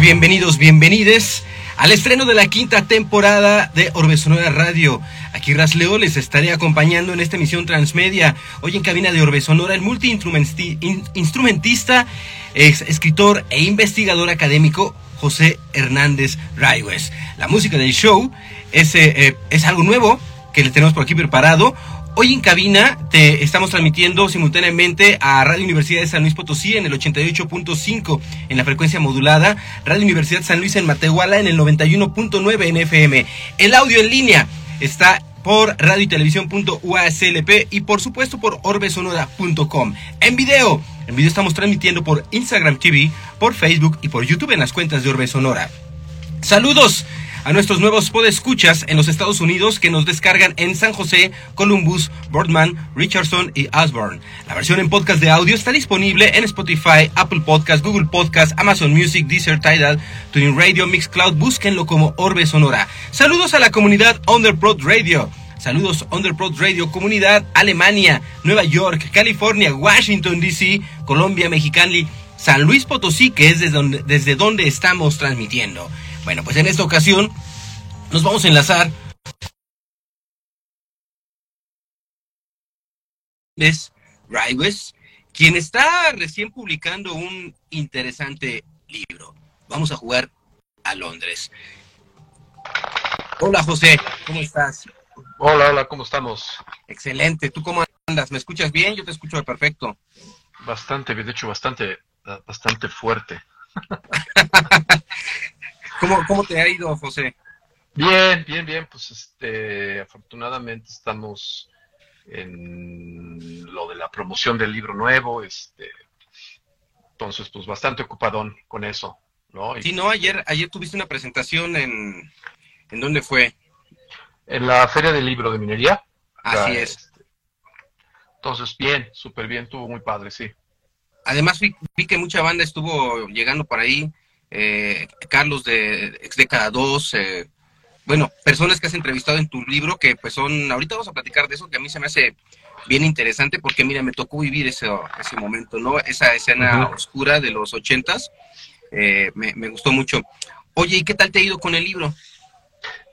bienvenidos, bienvenides al estreno de la quinta temporada de Orbe Sonora Radio. Aquí Rasleo les estaré acompañando en esta emisión transmedia. Hoy en cabina de Orbe Sonora, el multiinstrumentista, escritor e investigador académico José Hernández Raiwes. La música del show es, eh, eh, es algo nuevo que le tenemos por aquí preparado. Hoy en cabina te estamos transmitiendo simultáneamente a Radio Universidad de San Luis Potosí en el 88.5 en la frecuencia modulada, Radio Universidad San Luis en Matehuala en el 91.9 en FM. El audio en línea está por radio y televisión.uaslp y por supuesto por orbesonora.com. En video, en video estamos transmitiendo por Instagram TV, por Facebook y por YouTube en las cuentas de Orbe Sonora. Saludos a nuestros nuevos podescuchas en los Estados Unidos que nos descargan en San José, Columbus, Boardman, Richardson y Osborne. La versión en podcast de audio está disponible en Spotify, Apple Podcast, Google Podcast, Amazon Music, Deezer, Tidal, Tuning Radio, Mixcloud. Búsquenlo como Orbe Sonora. Saludos a la comunidad Underprod Radio. Saludos Underprod Radio, comunidad Alemania, Nueva York, California, Washington DC, Colombia, Mexicali, San Luis Potosí, que es desde donde, desde donde estamos transmitiendo. Bueno, pues en esta ocasión nos vamos a enlazar. Es Raiwes, quien está recién publicando un interesante libro. Vamos a jugar a Londres. Hola José, ¿cómo estás? Hola, hola, ¿cómo estamos? Excelente, ¿tú cómo andas? ¿Me escuchas bien? Yo te escucho perfecto. Bastante, de hecho, bastante, bastante fuerte. ¿Cómo, te ha ido, José? Bien, bien, bien. Pues este, afortunadamente estamos en lo de la promoción del libro nuevo, este, entonces pues bastante ocupadón con eso, ¿no? sí, no, ayer, ayer tuviste una presentación en, ¿en dónde fue? En la Feria del Libro de Minería. Así es. Este, entonces, bien, súper bien, estuvo muy padre, sí. Además vi, vi, que mucha banda estuvo llegando por ahí, eh, Carlos de Ex Década 2, eh, bueno, personas que has entrevistado en tu libro que pues son, ahorita vamos a platicar de eso, que a mí se me hace bien interesante porque mira, me tocó vivir ese, ese momento, ¿no? Esa escena oscura de los ochentas, eh, me, gustó mucho. Oye, ¿y qué tal te ha ido con el libro?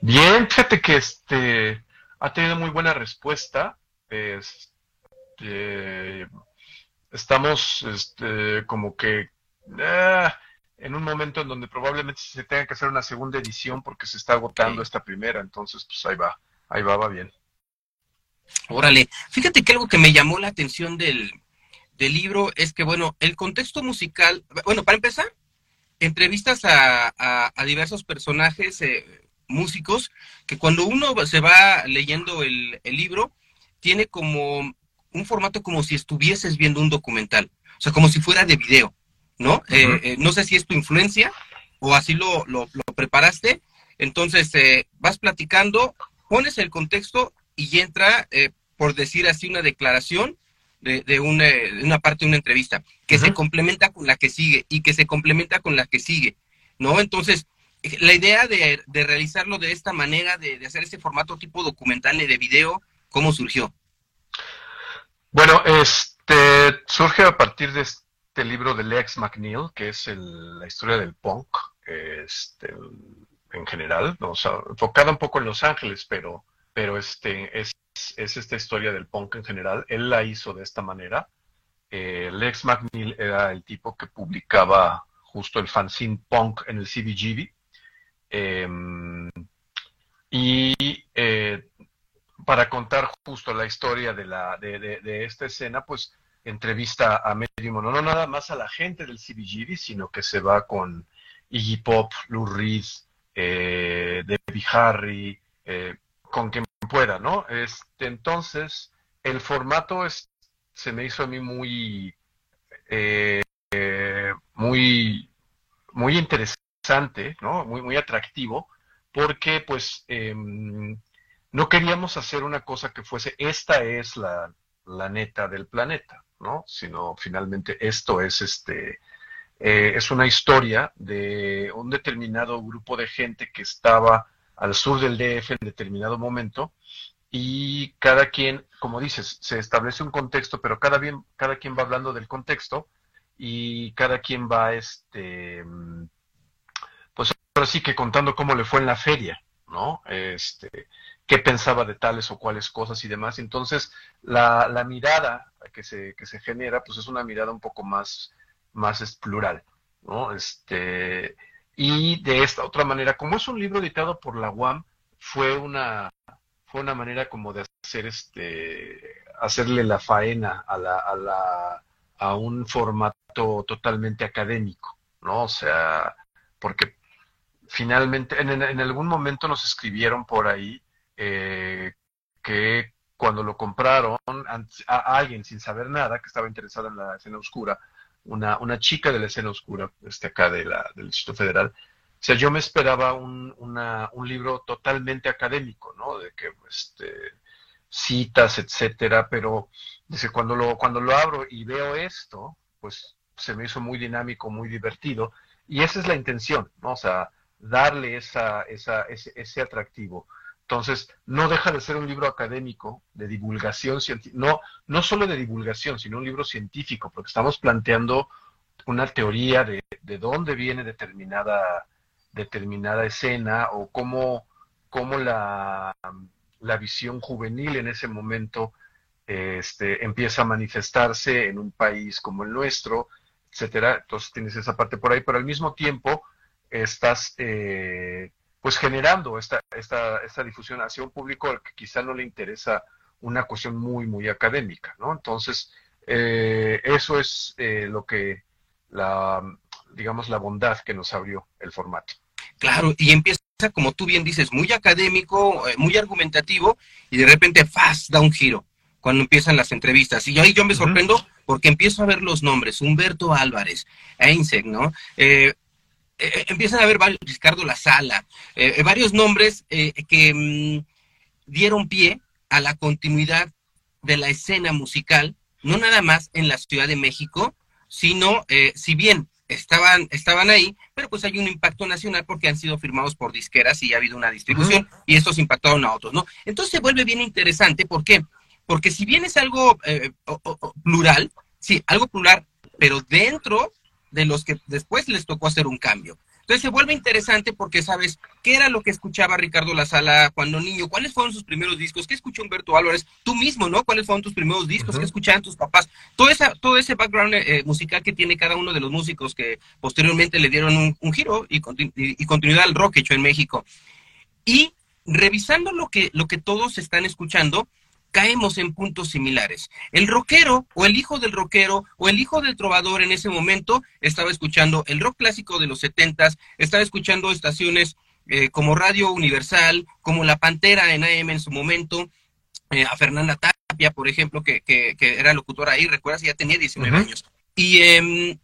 Bien, fíjate que este ha tenido muy buena respuesta. Este, estamos este, como que ah, en un momento en donde probablemente se tenga que hacer una segunda edición porque se está agotando esta primera, entonces pues ahí va, ahí va, va bien. Órale, fíjate que algo que me llamó la atención del, libro es que, bueno, el contexto musical, bueno, para empezar, entrevistas a, diversos personajes, eh, músicos, que cuando uno se va leyendo el, el libro, tiene como un formato como si estuvieses viendo un documental, o sea, como si fuera de video. ¿No? Eh, eh, no sé si es tu influencia o así lo, lo, preparaste. Entonces, eh, vas platicando, pones el contexto y entra, por decir así, una declaración de, de, una, una, parte de una entrevista, que se complementa con la que sigue y que se complementa con la que sigue, ¿no? Entonces, la idea de, de realizarlo de esta manera, de, de, hacer este formato tipo documental de video, ¿cómo surgió? Bueno, este surge a partir de, este libro de Lex McNeil, que es la historia del punk, este, en general, o sea, enfocada un poco en Los Ángeles, pero, pero este, es, es esta historia del punk en general. Él la hizo de esta manera. Eh, Lex McNeil era el tipo que publicaba justo el fanzine punk en el CBGB. Em, y eh, para contar justo la historia de, la, de, de esta escena, pues entrevista a medio no nada más a la gente del CBGB, sino que se va con Iggy Pop, Lou Reed, eh, Debbie Harry, eh, con quien pueda, ¿no? Este, entonces, el formato es, se me hizo a mí muy, eh, muy, muy interesante, ¿no? Muy, muy atractivo, porque pues em, no queríamos hacer una cosa que fuese, esta es la, la neta del planeta, ¿no? Sino finalmente esto es este eh, es una historia de un determinado grupo de gente que estaba al sur del DF en determinado momento y cada quien, como dices, se establece un contexto, pero cada, bien, cada quien va hablando del contexto y cada quien va este ahora sí que contando cómo le fue en la feria, ¿no? Este, qué pensaba de tales o cuales cosas y demás. Entonces, la, la mirada que se, que se genera, pues es una mirada un poco más, más plural, ¿no? Este, y de esta otra manera, como es un libro editado por la UAM, fue una, fue una manera como de hacer este, hacerle la faena a la, a la, a un formato totalmente académico, ¿no? O sea, porque finalmente, en, en algún momento nos escribieron por ahí eh, que cuando lo compraron a, alguien sin saber nada, que estaba interesada en la escena oscura, una, una chica de la escena oscura, este acá de la, del Distrito Federal, o sea, yo me esperaba un, una, un libro totalmente académico, ¿no? De que, este, citas, etcétera, pero dice, cuando lo, cuando lo abro y veo esto, pues se me hizo muy dinámico, muy divertido, y esa es la intención, ¿no? O darle esa, esa, ese, ese atractivo. Entonces, no deja de ser un libro académico de divulgación científica, no, no solo de divulgación, sino un libro científico, porque estamos planteando una teoría de, de dónde viene determinada, determinada escena o cómo, cómo la, la visión juvenil en ese momento este, empieza a manifestarse en un país como el nuestro, etcétera. Entonces tienes esa parte por ahí, pero al mismo tiempo estás eh, pues generando esta, esta, esta difusión hacia un público al que quizá no le interesa una cuestión muy, muy académica, ¿no? Entonces, eh, eso es eh, lo que, la, digamos, la bondad que nos abrió el formato. Claro, y empieza, como tú bien dices, muy académico, eh, muy argumentativo, y de repente, ¡faz!, da un giro cuando empiezan las entrevistas. Y ahí yo me sorprendo porque empiezo a ver los nombres, Humberto Álvarez, Einstein, ¿no? Eh, eh, eh, empiezan a ver varios, Ricardo La Sala, eh, varios nombres que mm, dieron pie a la continuidad de la escena musical, no nada más en la Ciudad de México, sino, si bien estaban, estaban ahí, pero pues hay un impacto nacional porque han sido firmados por disqueras y ha habido una distribución y estos impactaron a otros, ¿no? Entonces se vuelve bien interesante, ¿por qué? Porque si bien es algo plural, sí, algo plural, pero dentro de los que después les tocó hacer un cambio. Entonces se vuelve interesante porque sabes qué era lo que escuchaba Ricardo La Sala cuando niño, cuáles fueron sus primeros discos, qué escuchó Humberto Álvarez, tú mismo, ¿no? ¿Cuáles fueron tus primeros discos, qué escuchaban tus papás? Todo, esa, todo ese background eh, musical que tiene cada uno de los músicos que posteriormente le dieron un, giro y, y, continuidad al rock hecho en México. Y revisando lo que, lo que todos están escuchando, caemos en puntos similares. El rockero o el hijo del rockero o el hijo del trovador en ese momento estaba escuchando el rock clásico de los setentas, estaba escuchando estaciones eh, como Radio Universal, como La Pantera en AM en su momento, eh, a Fernanda Tapia, por ejemplo, que, que, era locutora ahí, recuerdas, ya tenía 19 años. Y, em,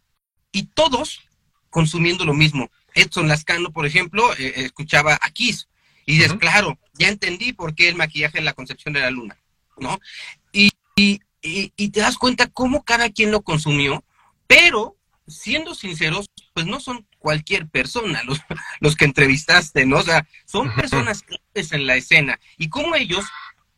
y todos consumiendo lo mismo. Edson Lascano, por ejemplo, eh, escuchaba a Kiss. Y dices, claro, ya entendí por qué el maquillaje en la concepción de la luna. ¿No? Y, y, te das cuenta cómo cada quien lo consumió, pero siendo sinceros, pues no son cualquier persona los, los que entrevistaste, ¿no? O sea, son personas claves en la escena y cómo ellos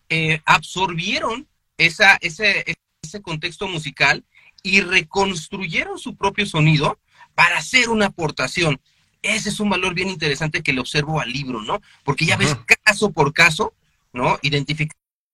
eh, absorbieron esa, ese, ese contexto musical y reconstruyeron su propio sonido para hacer una aportación. Ese es un valor bien interesante que le observo al libro, ¿no? Porque ya ves caso por caso, ¿no?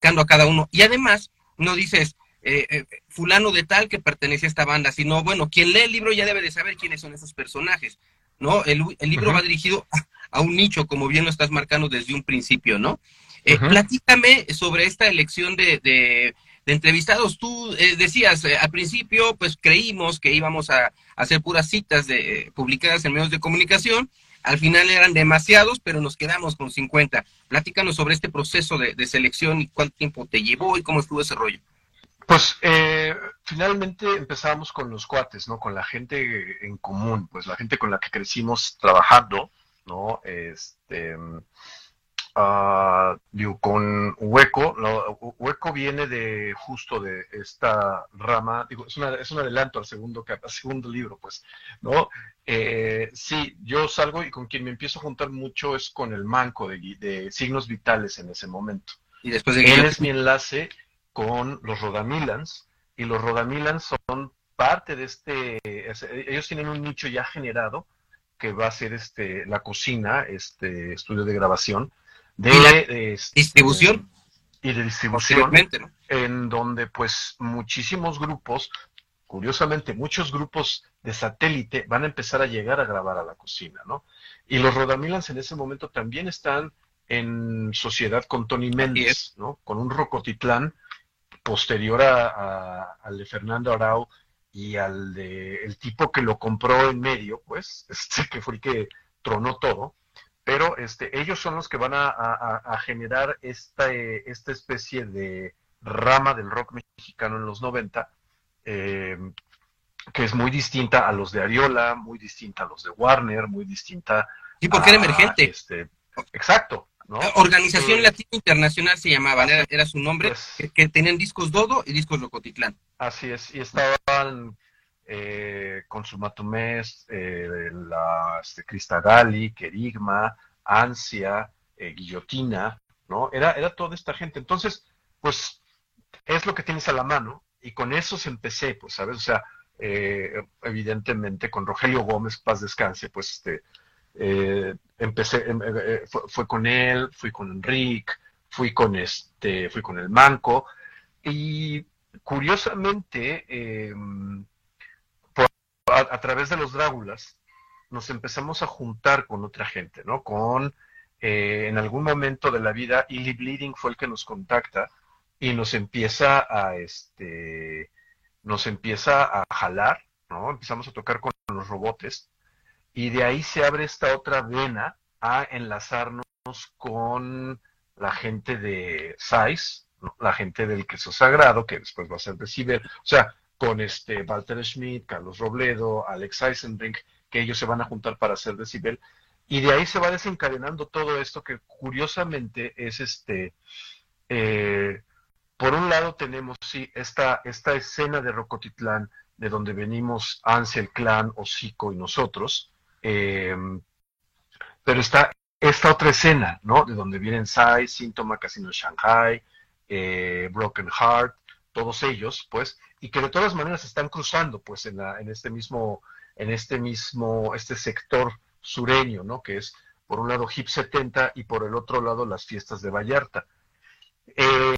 Identificar a cada uno. Y además, no dices, eh, eh, fulano de tal que pertenece a esta banda, sino, bueno, quien lee el libro ya debe de saber quiénes son esos personajes, ¿no? El, libro va dirigido a, un nicho, como bien lo estás marcando desde un principio, ¿no? Eh, platícame sobre esta elección de, de, entrevistados. Tú decías, al principio, pues creímos que íbamos a, a hacer puras citas de, publicadas en medios de comunicación, al final eran demasiados, pero nos quedamos con 50. Platícanos sobre este proceso de, selección y cuánto tiempo te llevó y cómo estuvo ese rollo. Pues eh, finalmente empezamos con los cuates, ¿no? Con la gente en común, pues la gente con la que crecimos trabajando, ¿no? Este, Uh, con Hueco, Hueco viene de justo de esta rama, digo, es, es un adelanto al segundo, al segundo libro, pues, ¿no? Eh, sí, yo salgo y con quien me empiezo a juntar mucho es con el manco de, signos vitales en ese momento. Y después de Él es mi enlace con los Rodamilans, y los Rodamilans son parte de este, ellos tienen un nicho ya generado, que va a ser este, la cocina, este estudio de grabación, de, este, distribución y de distribución, en donde pues muchísimos grupos, curiosamente muchos grupos de satélite van a empezar a llegar a grabar a la cocina, ¿no? Y los Rodamilans en ese momento también están en sociedad con Tony Méndez, ¿no? Con un Rocotitlán posterior a, al de Fernando Arau y al de el tipo que lo compró en medio, pues, este que fue el que tronó todo, pero este, ellos son los que van a, generar esta, esta especie de rama del rock mexicano en los 90, eh, que es muy distinta a los de Ariola, muy distinta a los de Warner, muy distinta. Y porque era emergente. Este, exacto. Organización eh, Latino Internacional se llamaba, era, su nombre, pues que, tenían discos Dodo y discos Locotitlán. Así es, y estaban eh, con su Matumés, eh, la Cristagali, Querigma, Ansia, eh, Guillotina, ¿no? Era, era toda esta gente. Entonces, pues es lo que tienes a la mano y con eso se empecé, pues, ¿sabes? O sea, eh, evidentemente con Rogelio Gómez, paz descanse, pues este, eh, empecé, em, fue, con él, fui con Enrique, fui con este, fui con el Manco y curiosamente em, a, través de los Dráculas nos empezamos a juntar con otra gente, ¿no? Con en algún momento de la vida, Illy Bleeding fue el que nos contacta y nos empieza a este nos empieza a jalar, ¿no? Empezamos a tocar con los robotes y de ahí se abre esta otra vena a enlazarnos con la gente de SAIS, la gente del queso sagrado, que después va a ser de Ciber, o sea, con este Walter Schmidt, Carlos Robledo, Alex Eisenbrink, que ellos se van a juntar para hacer decibel, y de ahí se va desencadenando todo esto que curiosamente es este eh, por un lado tenemos, sí, esta, esta escena de Rocotitlán, de donde venimos Ansel, Clan, Hocico y nosotros, em, pero está esta otra escena, ¿no? De donde vienen Sai, Síntoma, Casino Shanghai, eh, Broken Heart, todos ellos, pues, y que de todas maneras están cruzando, pues, en, la, en este mismo, en este mismo, este sector sureño, ¿no? Que es, por un lado, Hip 70 y por el otro lado, las fiestas de Vallarta. Eh,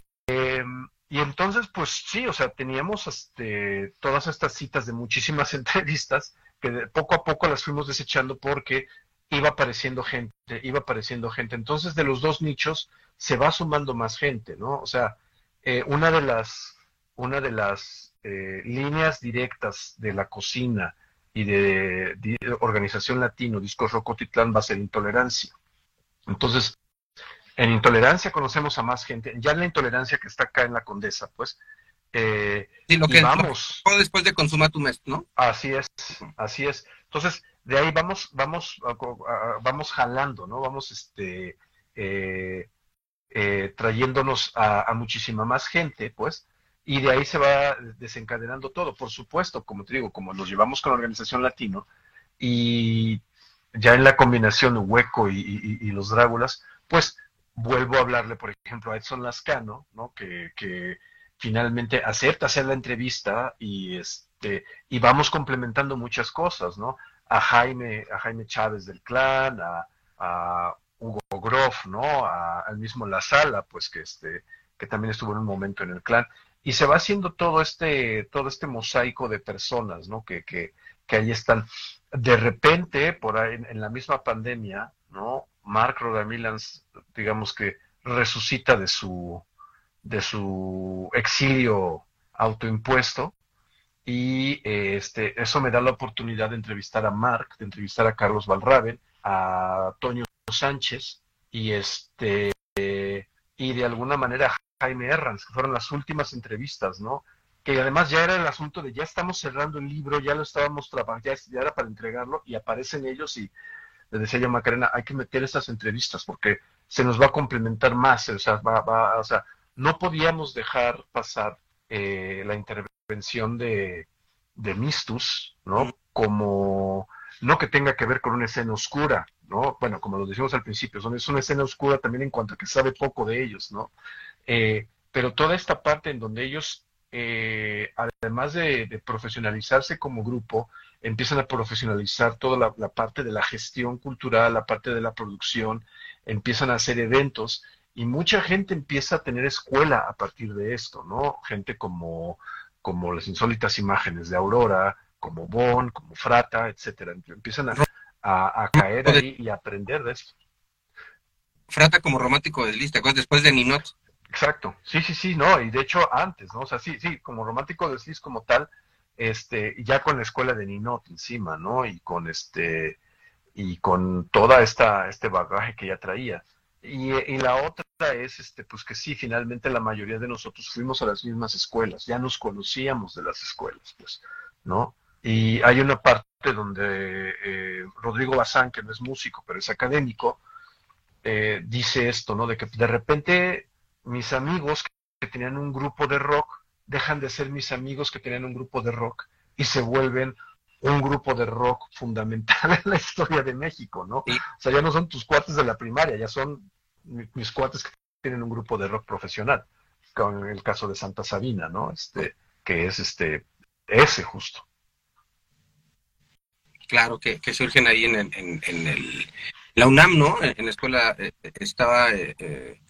y entonces, pues sí, o sea, teníamos este, todas estas citas de muchísimas entrevistas que poco a poco las fuimos desechando porque iba apareciendo gente, iba apareciendo gente. Entonces, de los dos nichos se va sumando más gente, ¿no? O sea, eh, una de las, una de las eh, líneas directas de la cocina y de, Organización Latino, Discos Rocotitlán, va a ser intolerancia. Entonces, en intolerancia conocemos a más gente, ya en la intolerancia que está acá en la Condesa, pues. Eh, sí, lo que vamos. después de consumar tu mes, ¿no? Así es, así es. Entonces, de ahí vamos, vamos, vamos jalando, ¿no? Vamos, este, eh, eh, trayéndonos a, a, muchísima más gente, pues, y de ahí se va desencadenando todo. Por supuesto, como te digo, como nos llevamos con la Organización Latino, y ya en la combinación Hueco y, los Dráculas, pues vuelvo a hablarle, por ejemplo, a Edson Lascano, ¿no? Que, que finalmente acepta hacer la entrevista y este y vamos complementando muchas cosas, ¿no? A Jaime, a Jaime Chávez del clan, a, a Hugo Groff, ¿no? A, al mismo La Sala, pues que este que también estuvo en un momento en el clan y se va haciendo todo este todo este mosaico de personas, ¿no? Que que, que ahí están. De repente, por ahí en la misma pandemia, ¿no? Mark Rodamilans, digamos que resucita de su, de su exilio autoimpuesto y este, eso me da la oportunidad de entrevistar a Mark, de entrevistar a Carlos Valraven, a Toño Sánchez y este y de alguna manera Jaime Herranz, que fueron las últimas entrevistas, ¿no? Que además ya era el asunto de ya estamos cerrando el libro, ya lo estábamos trabajando, ya, ya era para entregarlo y aparecen ellos y le decía yo a Macarena, hay que meter estas entrevistas porque se nos va a complementar más, o sea, va, o sea no podíamos dejar pasar eh, la intervención de, de Mistus, ¿no? Como, no que tenga que ver con una escena oscura, ¿no? Bueno, como lo decimos al principio, es una escena oscura también en cuanto a que sabe poco de ellos, ¿no? Eh, pero toda esta parte en donde ellos eh, además de, profesionalizarse como grupo, empiezan a profesionalizar toda la, parte de la gestión cultural, la parte de la producción, empiezan a hacer eventos y mucha gente empieza a tener escuela a partir de esto, ¿no? Gente como, como las insólitas imágenes de Aurora, como Bon, como Frata, etcétera. Empiezan a, caer ahí y a aprender de esto. Frata como romántico de lista, después de Ninot. Exacto, sí, sí, sí, no, y de hecho antes, ¿no? O sea, sí, sí, como romántico de Cis como tal, este, ya con la escuela de Ninot encima, ¿no? Y con este, y con toda esta, este bagaje que ya traía. Y, y, la otra es, este, pues que sí, finalmente la mayoría de nosotros fuimos a las mismas escuelas, ya nos conocíamos de las escuelas, pues, ¿no? Y hay una parte donde eh, Rodrigo Bazán, que no es músico, pero es académico, eh, dice esto, ¿no? De que de repente mis amigos que tenían un grupo de rock dejan de ser mis amigos que tenían un grupo de rock y se vuelven un grupo de rock fundamental en la historia de México, ¿no? O sea, ya no son tus cuates de la primaria, ya son mis cuates que tienen un grupo de rock profesional, con el caso de Santa Sabina, ¿no? Este, que es este, ese justo. Claro, que, surgen ahí en, en, el, la UNAM, ¿no? En, la escuela eh, estaba eh, eh,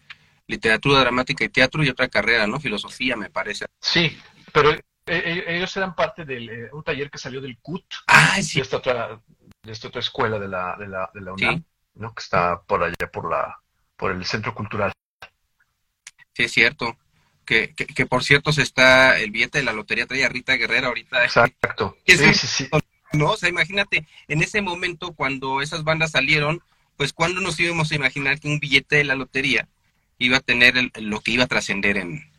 literatura dramática y teatro y otra carrera, ¿no? Filosofía, me parece. Sí, pero eh, eh, ellos eran parte de eh, un taller que salió del CUT, ah, sí. de, esta otra, de esta otra escuela de la, de la, de la UNAM, ¿no? Que está por allá, por, la, por el Centro Cultural. Sí, es cierto. Que, que, por cierto se está el billete de la lotería trae a Rita Guerrera ahorita. Exacto. Sí, sí, sí. No, o sea, imagínate, en ese momento cuando esas bandas salieron, pues cuando nos íbamos a imaginar que un billete de la lotería iba a tener lo que iba a trascender en,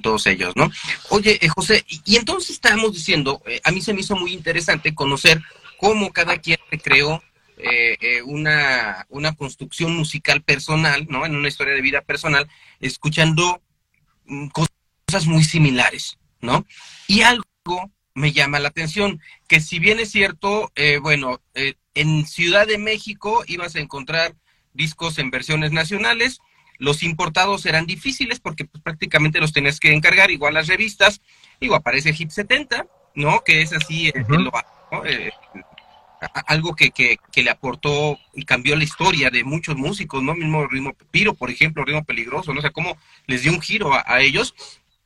todos ellos, ¿no? Oye, eh, José, y, entonces estábamos diciendo, eh, a mí se me hizo muy interesante conocer cómo cada quien creó eh, una, una construcción musical personal, ¿no? En una historia de vida personal, escuchando mm, cosas muy similares, ¿no? Y algo me llama la atención, que si bien es cierto, bueno, en Ciudad de México ibas a encontrar discos en versiones nacionales, los importados eran difíciles porque pues, prácticamente los tenías que encargar, igual las revistas, digo, aparece Hip 70, ¿no? Que es así, eh, eh, algo que, que, le aportó y cambió la historia de muchos músicos, ¿no? Mismo Ritmo Piro, por ejemplo, Ritmo Peligroso, no sé cómo les dio un giro a, ellos.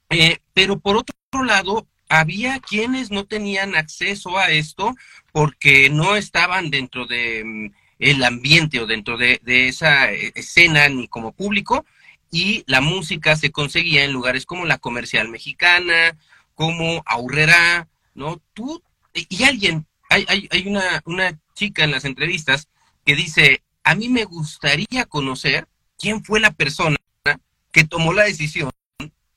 Eh, pero por otro lado, había quienes no tenían acceso a esto porque no estaban dentro de mm, el ambiente o dentro de, esa eh, escena ni como público y la música se conseguía en lugares como la comercial mexicana, como Aurrera, ¿no? Tú y alguien, hay, hay, hay una, una chica en las entrevistas que dice, a mí me gustaría conocer quién fue la persona que tomó la decisión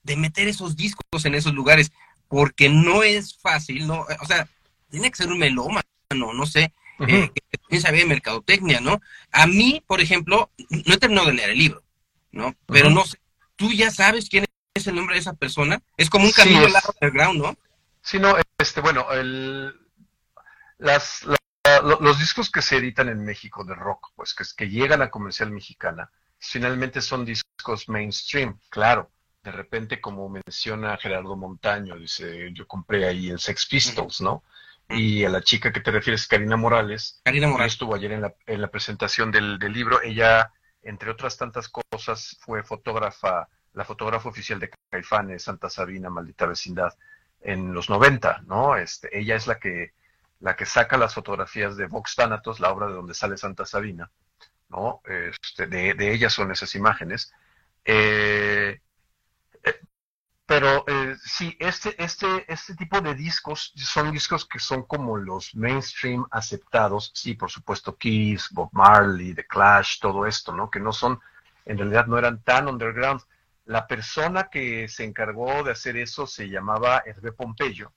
de meter esos discos en esos lugares, porque no es fácil, ¿no? O sea, tiene que ser un melómano, no sé, eh, que sabía de mercadotecnia, ¿no? A mí, por ejemplo, no he terminado de leer el libro, ¿no? Pero no sé, tú ya sabes quién es el nombre de esa persona. Es como un camino sí, underground, ¿no? Sí, no, este, bueno, el, las, los discos que se editan en México de rock, pues que, que llegan a comercial mexicana, finalmente son discos mainstream, claro. De repente, como menciona Gerardo Montaño, dice, yo compré ahí el Sex Pistols, ¿no? Y a la chica que te refieres, Karina Morales. Karina Morales. Estuvo ayer en la, en la presentación del, del, libro. Ella, entre otras tantas cosas, fue fotógrafa, la fotógrafa oficial de Caifanes, Santa Sabina, Maldita Vecindad, en los 90, ¿no? Este, ella es la que, la que saca las fotografías de Vox Thanatos, la obra de donde sale Santa Sabina, ¿no? Este, de, de ella son esas imágenes. Eh, pero eh, sí, este, este, este tipo de discos son discos que son como los mainstream aceptados. Sí, por supuesto, Kiss, Bob Marley, The Clash, todo esto, ¿no? Que no son, en realidad no eran tan underground. La persona que se encargó de hacer eso se llamaba Hervé Pompeyo,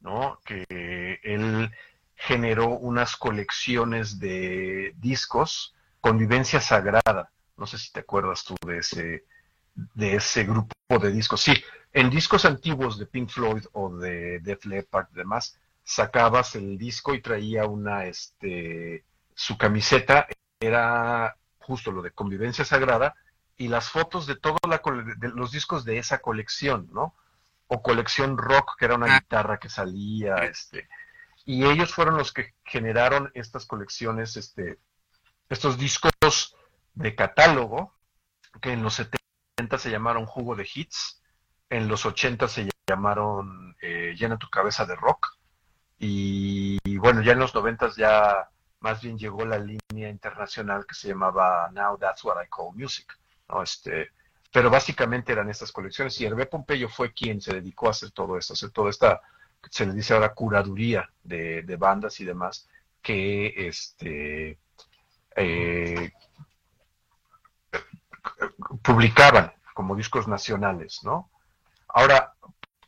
¿no? Que él generó unas colecciones de discos, Convivencia Sagrada. No sé si te acuerdas tú de ese, de ese grupo de discos. Sí, en discos antiguos de Pink Floyd o de Def Leppard y demás, sacabas el disco y traía una, este, su camiseta era justo lo de convivencia sagrada y las fotos de todos los discos de esa colección, ¿no? o colección rock, que era una ah. guitarra que salía, este, y ellos fueron los que generaron estas colecciones, este, estos discos de catálogo, que en los 70 se llamaron Jugo de Hits, en los 80 se llamaron eh, Llena tu cabeza de rock, y, bueno, ya en los 90 ya más bien llegó la línea internacional que se llamaba Now That's What I Call Music, ¿no? Este, pero básicamente eran estas colecciones y Hervé Pompeyo fue quien se dedicó a hacer todo esto, hacer toda esta, se le dice ahora curaduría de, bandas y demás que este eh, publicaban como discos nacionales, ¿no? Ahora,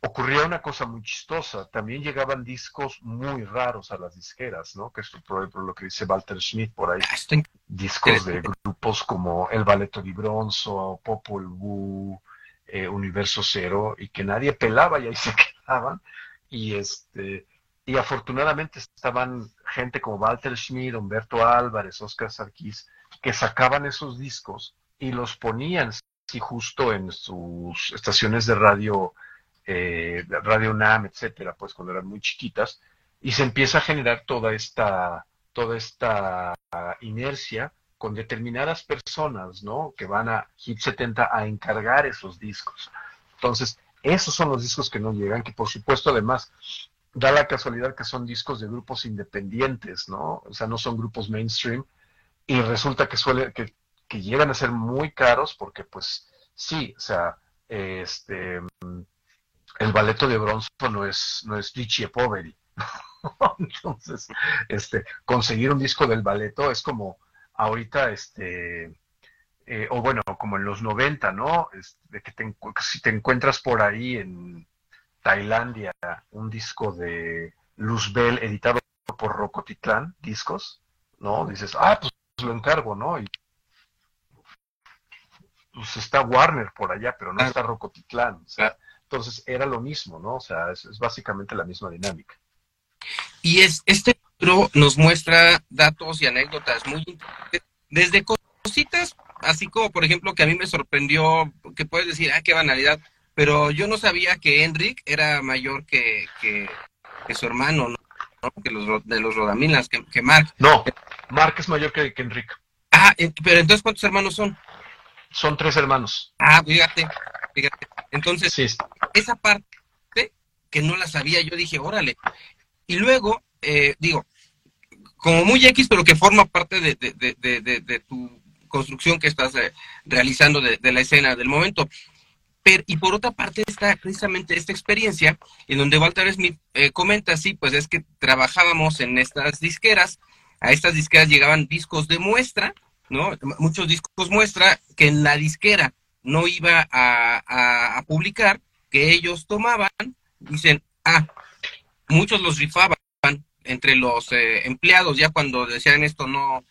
ocurría una cosa muy chistosa, también llegaban discos muy raros a las disqueras, ¿no? Que es por ejemplo lo que dice Walter Schmidt por ahí, ah, discos de grupos como El Balletto di Bronzo, Popol Vuh, eh, Universo Cero, y que nadie pelaba y ahí se quedaban, y este y afortunadamente estaban gente como Walter Schmidt, Humberto Álvarez, Oscar Sarkis, que sacaban esos discos y los ponían sí, justo en sus estaciones de radio eh, Radio NAM, etcétera, pues cuando eran muy chiquitas, y se empieza a generar toda esta, toda esta inercia con determinadas personas, ¿no? Que van a Hit 70 a encargar esos discos. Entonces, esos son los discos que no llegan, que por supuesto además da la casualidad que son discos de grupos independientes, ¿no? O sea, no son grupos mainstream y resulta que suele que, que llegan a ser muy caros porque pues sí, o sea, este el balleto de bronce no es, no es Richie Poveri. Entonces, este, conseguir un disco del balleto es como ahorita, este, eh, o bueno, como en los 90, ¿no? de que si te encuentras por ahí en Tailandia un disco de Luzbel editado por Rocotitlán, discos, ¿no? Dices, ah, pues lo encargo, ¿no? Y pues está Warner por allá, pero no está Rocotitlán. O sea, entonces era lo mismo, ¿no? O sea, es, básicamente la misma dinámica. Y es, este libro nos muestra datos y anécdotas muy interesantes, desde cositas, así como por ejemplo que a mí me sorprendió, que puedes decir, ah, qué banalidad, pero yo no sabía que Enric era mayor que, que, su hermano, ¿no? Que los, de los Rodamilas, que, que Mark. No, Mark es mayor que, que Enric. Ah, pero entonces, ¿cuántos hermanos son? Son tres hermanos. Ah, fíjate, fíjate. Entonces, esa parte que no la sabía, yo dije, órale. Y luego, eh, digo, como muy X, pero que forma parte de, tu construcción que estás eh, realizando de, la escena del momento. Pero, y por otra parte está precisamente esta experiencia en donde Walter Smith eh, comenta, sí, pues es que trabajábamos en estas disqueras, a estas disqueras llegaban discos de muestra, ¿no? Muchos discos muestra que en la disquera no iba a, publicar, que ellos tomaban, dicen, ah, muchos los rifaban entre los eh, empleados, ya cuando decían esto no,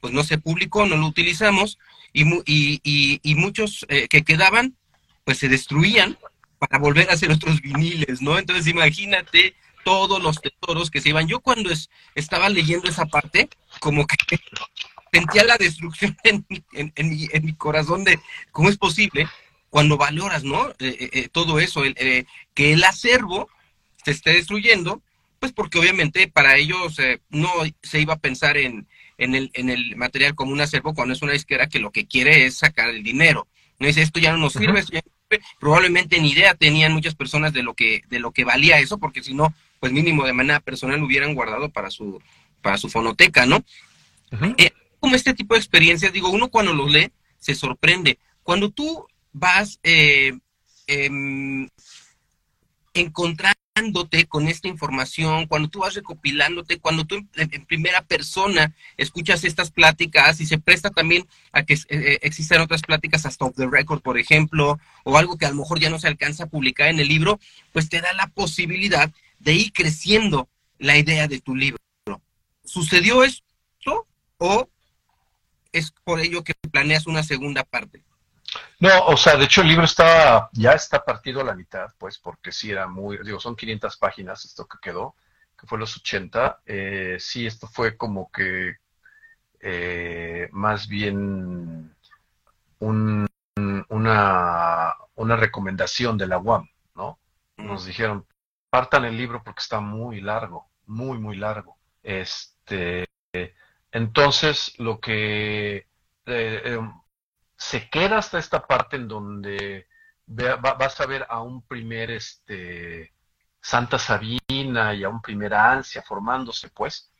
pues no se publicó, no lo utilizamos, y, y, y, muchos eh, que quedaban, pues se destruían para volver a hacer otros viniles, ¿no? Entonces imagínate todos los tesoros que se iban. Yo cuando es, estaba leyendo esa parte, como que sentía la destrucción en, en, mi, corazón de cómo es posible cuando valoras, ¿no? Eh, eh, eh, todo eso, que el acervo se esté destruyendo, pues porque obviamente para ellos no se iba a pensar en, en, el, en el material como un acervo cuando es una disquera que lo que quiere es sacar el dinero. No dice, esto ya no nos sirve, Probablemente ni idea tenían muchas personas de lo que, de lo que valía eso, porque si no, pues mínimo de manera personal lo hubieran guardado para su, para su fonoteca, ¿no? Como este tipo de experiencias, digo, uno cuando lo lee se sorprende. Cuando tú vas eh, em, encontrándote con esta información, cuando tú vas recopilándote, cuando tú en, primera persona escuchas estas pláticas y se presta también a que eh, existan otras pláticas hasta off the record, por ejemplo, o algo que a lo mejor ya no se alcanza a publicar en el libro, pues te da la posibilidad de ir creciendo la idea de tu libro. ¿Sucedió esto o es por ello que planeas una segunda parte. No, o sea, de hecho el libro está, ya está partido a la mitad, pues, porque sí era muy, digo, son 500 páginas esto que quedó, que fue los 80. Eh, sí, esto fue como que eh, más bien un, una, una recomendación de la UAM, ¿no? nos dijeron, partan el libro porque está muy largo, muy, muy largo. Este, entonces, lo que eh, eh, se queda hasta esta parte en donde vas a ver a un primer este, Santa Sabina y a un primer ansia formándose, pues.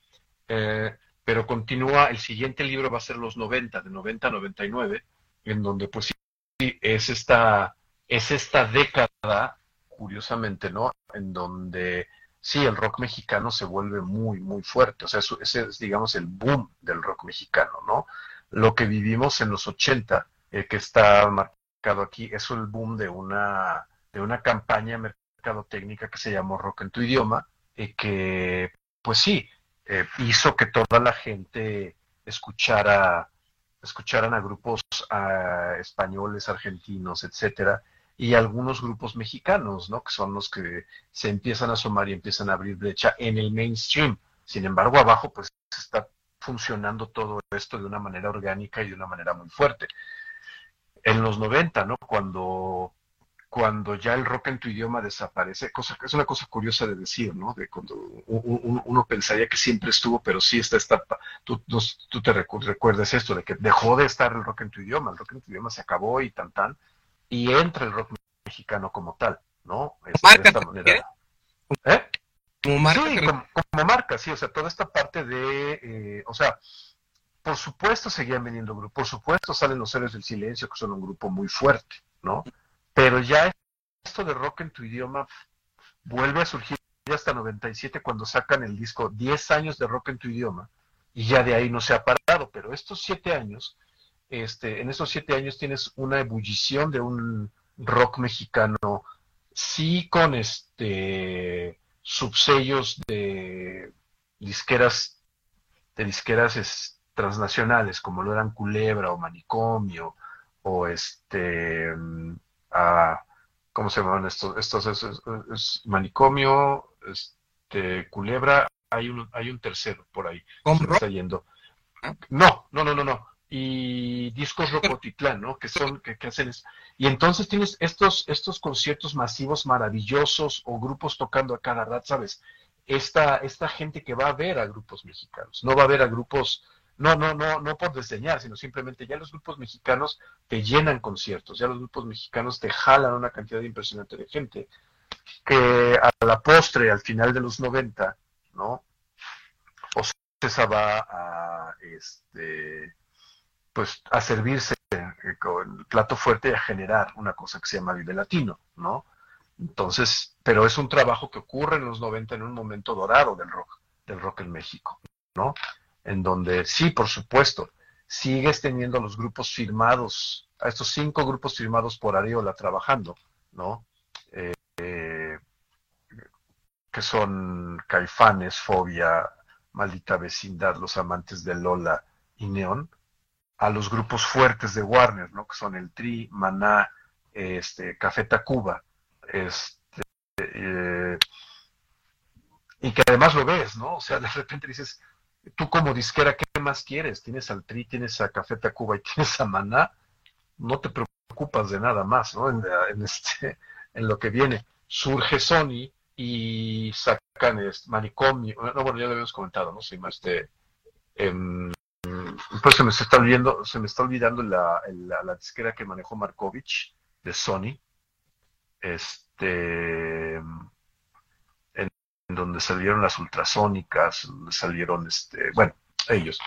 Eh, pero continúa, el siguiente libro va a ser los 90, de 90 a 99, en donde pues sí, es esta, es esta década, curiosamente, ¿no? En donde sí, el rock mexicano se vuelve muy, muy fuerte. O sea, ese es, digamos, el boom del rock mexicano, ¿no? Lo que vivimos en los 80, eh, que está marcado aquí, es el boom de una, de una campaña mercadotécnica que se llamó Rock en tu idioma, y que, pues sí, eh, hizo que toda la gente escuchara, escucharan a grupos españoles, argentinos, etcétera, y algunos grupos mexicanos, ¿no? Que son los que se empiezan a asomar y empiezan a abrir brecha en el mainstream. Sin embargo, abajo, pues está funcionando todo esto de una manera orgánica y de una manera muy fuerte. En los 90, ¿no? Cuando, cuando ya el rock en tu idioma desaparece, cosa, es una cosa curiosa de decir, ¿no? De cuando uno, pensaría que siempre estuvo, pero sí está esta, tú, tú te recuerdas esto, de que dejó de estar el rock en tu idioma, el rock en tu idioma se acabó y tan tan, y entra el rock mexicano como tal, ¿no? Este, de esta manera. ¿Eh? Como marca. Sí, como, marca, sí, o sea, toda esta parte de, eh, o sea, por supuesto seguían viniendo grupos, por supuesto salen los seres del silencio, que son un grupo muy fuerte, ¿no? Pero ya esto de rock en tu idioma vuelve a surgir hasta 97 cuando sacan el disco 10 años de rock en tu idioma y ya de ahí no se ha parado, pero estos 7 años este, en esos siete años tienes una ebullición de un rock mexicano, sí con este subsellos de disqueras, de disqueras transnacionales, como lo eran Culebra o Manicomio, o este, mm, ¿cómo se llaman estos? Estos es, Manicomio, este, Culebra, hay un, hay un tercero por ahí. Se está yendo. No, no, no, no, no y discos Rocotitlán, ¿no? Que son, que, hacen eso. Y entonces tienes estos, estos conciertos masivos maravillosos o grupos tocando a cada rato, ¿sabes? Esta, esta gente que va a ver a grupos mexicanos, no va a ver a grupos, no, no, no, no por desdeñar, sino simplemente ya los grupos mexicanos te llenan conciertos, ya los grupos mexicanos te jalan una cantidad impresionante de gente, que a la postre, al final de los 90, ¿no? O sea, va a, este, pues a servirse eh, con el plato fuerte y a generar una cosa que se llama Vive Latino, ¿no? Entonces, pero es un trabajo que ocurre en los 90 en un momento dorado del rock, del rock en México, ¿no? En donde sí, por supuesto, sigues teniendo los grupos firmados, a estos cinco grupos firmados por Ariola trabajando, ¿no? Eh, que son Caifanes, Fobia, Maldita Vecindad, Los Amantes de Lola y Neón, a los grupos fuertes de Warner, ¿no? Que son el Tri, Maná, este, Café Tacuba, este, eh, y que además lo ves, ¿no? O sea, de repente dices, tú como disquera, ¿qué más quieres? Tienes al Tri, tienes a Café Tacuba y tienes a Maná, no te preocupas de nada más, ¿no? En, este, en lo que viene. Surge Sony y sacan este, Manicomio, no, bueno, ya lo habíamos comentado, ¿no? Sí, más de... Em, pues se me está olvidando, se me está olvidando la, la, disquera que manejó Markovich de Sony, este, en, donde salieron las ultrasónicas, salieron, este, bueno, ellos.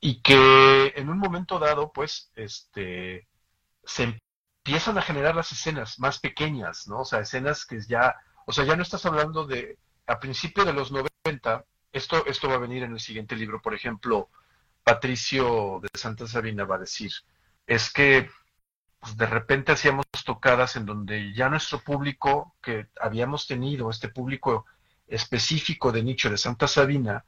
Y que en un momento dado, pues, este, se empiezan a generar las escenas más pequeñas, ¿no? O sea, escenas que ya, o sea, ya no estás hablando de, a principio de los 90, esto, esto va a venir en el siguiente libro, por ejemplo, Patricio de Santa Sabina va a decir, es que pues, de repente hacíamos tocadas en donde ya nuestro público que habíamos tenido, este público específico de nicho de Santa Sabina,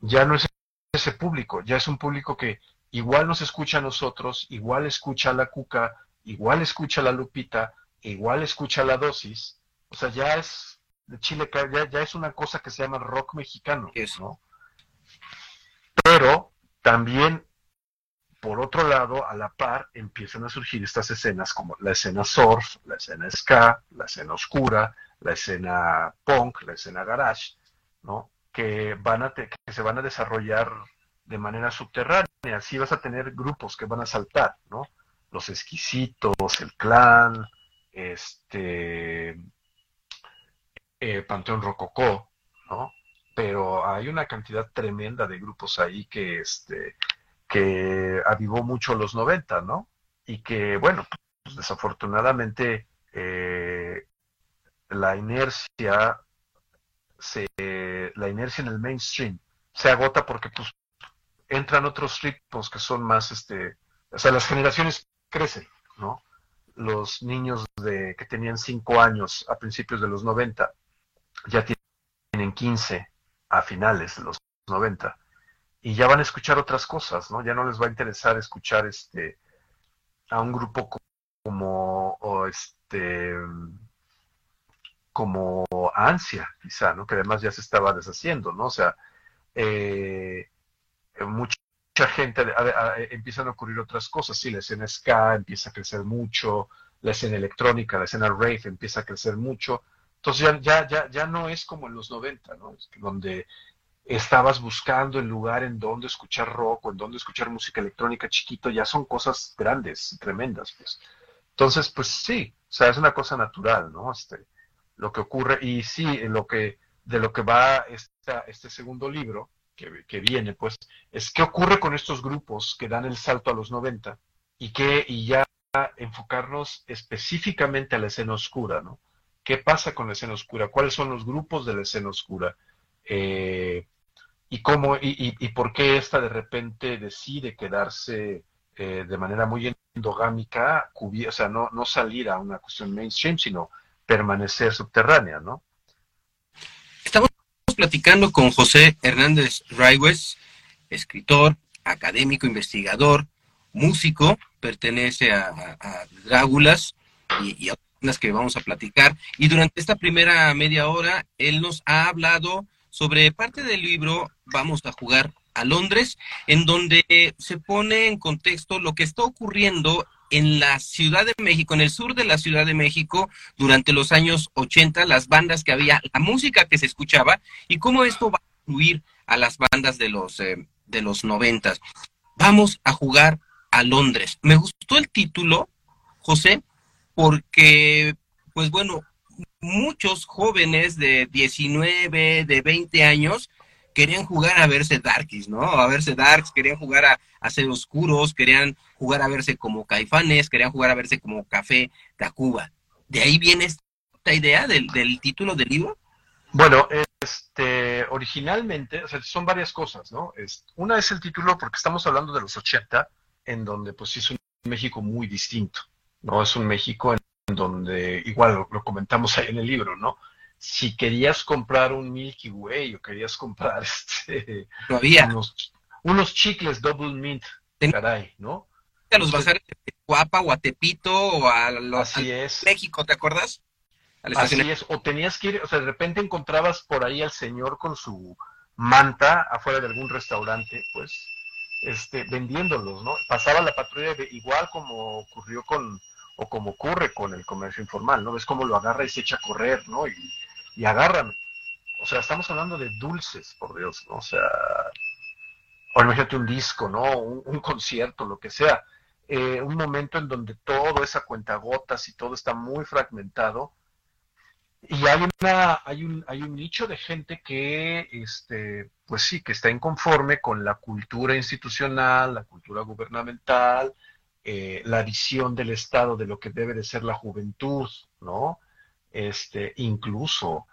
ya no es ese público, ya es un público que igual nos escucha a nosotros, igual escucha a la Cuca, igual escucha a la Lupita, igual escucha a la Dosis, o sea, ya es de Chile ya, ya es una cosa que se llama rock mexicano, ¿no? Pero también por otro lado, a la par, empiezan a surgir estas escenas como la escena surf, la escena ska, la escena oscura, la escena punk, la escena garage, ¿no? Que, van a que se van a desarrollar de manera subterránea. Así vas a tener grupos que van a saltar, ¿no? Los exquisitos, el clan, este, eh, Panteón Rococó, ¿no? Pero hay una cantidad tremenda de grupos ahí que, este, que avivó mucho los 90, ¿no? Y que, bueno, pues desafortunadamente eh, la inercia se, la inercia en el mainstream se agota porque pues entran otros ritmos que son más este o sea las generaciones crecen no los niños de que tenían 5 años a principios de los 90 ya tienen 15 a finales de los 90 y ya van a escuchar otras cosas, ¿no? Ya no les va a interesar escuchar este a un grupo como este como ansia, quizá, ¿no? Que además ya se estaba deshaciendo, ¿no? O sea, eh, mucha, gente empiezan a ocurrir otras cosas, sí, la escena ska empieza a crecer mucho, la escena electrónica, la escena rave empieza a crecer mucho, entonces ya, ya, ya, no es como en los 90, ¿no? Donde estabas buscando el lugar en donde escuchar rock o en donde escuchar música electrónica chiquito, ya son cosas grandes, tremendas, pues. Entonces, pues sí, o sea, es una cosa natural, ¿no? Este, lo que ocurre, y sí, lo que, de lo que va esta, este segundo libro, que, que, viene, pues, es qué ocurre con estos grupos que dan el salto a los 90 y que, y ya enfocarnos específicamente a la escena oscura, ¿no? ¿Qué pasa con la escena oscura? ¿Cuáles son los grupos de la escena oscura? Eh, y cómo y, por qué esta de repente decide quedarse eh, de manera muy endogámica, o sea, no, no salir a una cuestión mainstream, sino permanecer subterránea, ¿no? Estamos platicando con José Hernández Raiwes, escritor, académico, investigador, músico, pertenece a, a y, y a las que vamos a platicar. Y durante esta primera media hora, él nos ha hablado sobre parte del libro Vamos a jugar a Londres, en donde se pone en contexto lo que está ocurriendo en la Ciudad de México, en el sur de la Ciudad de México, durante los años 80, las bandas que había, la música que se escuchaba y cómo esto va a influir a las bandas de los, eh, de los 90. Vamos a jugar a Londres. Me gustó el título, José, porque, pues bueno, muchos jóvenes de 19, de 20 años querían jugar a verse darkies, ¿no? A verse darks, querían jugar a, ser oscuros, querían jugar a verse como caifanes, querían jugar a verse como café Tacuba. ¿De ahí viene esta idea del, título del libro? Bueno, este, originalmente, o sea, son varias cosas, ¿no? Es, una es el título porque estamos hablando de los 80, en donde pues es un México muy distinto, ¿no? Es un México en donde igual lo, comentamos ahí en el libro, ¿no? Si querías comprar un Milky Way o querías comprar este Unos, chicles Double Mint, caray, ¿no? A los bazares de Guapa o a Tepito o a, así es. México, ¿te acuerdas? Así es, o tenías que ir, o sea, de repente encontrabas por ahí al señor con su manta afuera de algún restaurante, pues, este, vendiéndolos, ¿no? Pasaba la patrulla de, igual como ocurrió con o como ocurre con el comercio informal, ¿no? Ves cómo lo agarra y se echa a correr, ¿no? Y, y agarran. O sea, estamos hablando de dulces, por Dios, ¿no? O sea, o imagínate un disco, ¿no? Un, concierto, lo que sea. Eh, un momento en donde todo esa cuentagotas y todo está muy fragmentado. Y hay una, hay un, hay un nicho de gente que, este, pues sí, que está inconforme con la cultura institucional, la cultura gubernamental, eh, la visión del Estado de lo que debe de ser la juventud, ¿no? Este, incluso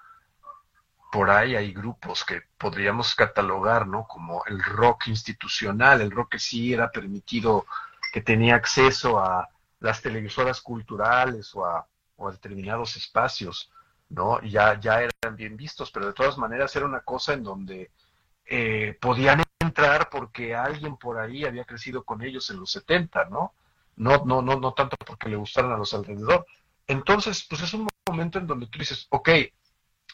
por ahí hay grupos que podríamos catalogar, ¿no? Como el rock institucional, el rock que sí era permitido, que tenía acceso a las televisoras culturales o a, determinados espacios, ¿no? Ya, ya eran bien vistos, pero de todas maneras era una cosa en donde eh, podían entrar porque alguien por ahí había crecido con ellos en los 70, ¿no? No, no, no, no tanto porque le gustaran a los alrededor. Entonces, pues es un momento en donde tú dices, ok,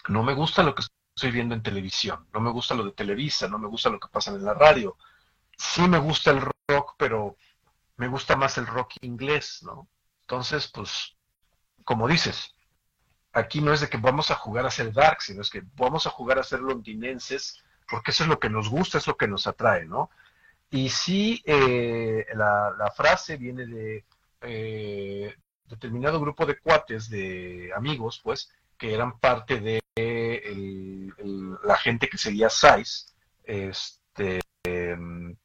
no me gusta lo que estoy viendo en televisión, no me gusta lo de Televisa, no me gusta lo que pasa en la radio, sí me gusta el rock, pero me gusta más el rock inglés, ¿no? Entonces, pues, como dices, aquí no es de que vamos a jugar a ser dark, sino es que vamos a jugar a ser londinenses, porque eso es lo que nos gusta, es lo que nos atrae, ¿no? Y sí, eh, la, frase viene de eh, determinado grupo de cuates, de amigos, pues, que eran parte de la gente que seguía Size, este, em,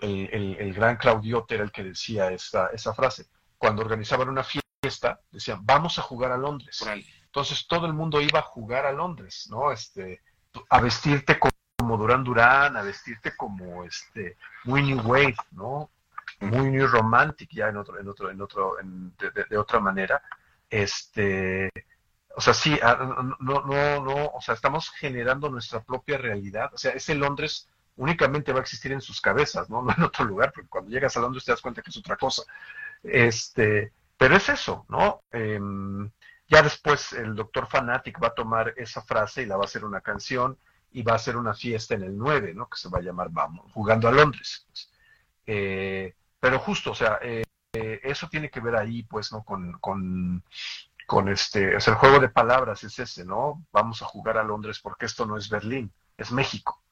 el, gran Claudiote era el que decía esa, esa frase. Cuando organizaban una fiesta, decían, vamos a jugar a Londres. Entonces todo el mundo iba a jugar a Londres, ¿no? Este, a vestirte como Durán Durán, a vestirte como este, muy New Wave, ¿no? Muy New Romantic, ya en otro, en otro, en otro, de, otra manera. Este, o sea, sí, ah, no, no, no, o sea, estamos generando nuestra propia realidad. O sea, ese Londres únicamente va a existir en sus cabezas, ¿no? No en otro lugar, porque cuando llegas a Londres te das cuenta que es otra cosa. Este, pero es eso, ¿no? Em, ya después el doctor Fanatic va a tomar esa frase y la va a hacer una canción y va a hacer una fiesta en el 9, ¿no? Que se va a llamar Vamos, jugando a Londres. Pues. Eh, pero justo, o sea, eh, eso tiene que ver ahí, pues, ¿no? Con, con, con este, o sea, el juego de palabras es ese, ¿no? Vamos a jugar a Londres porque esto no es Berlín, es México,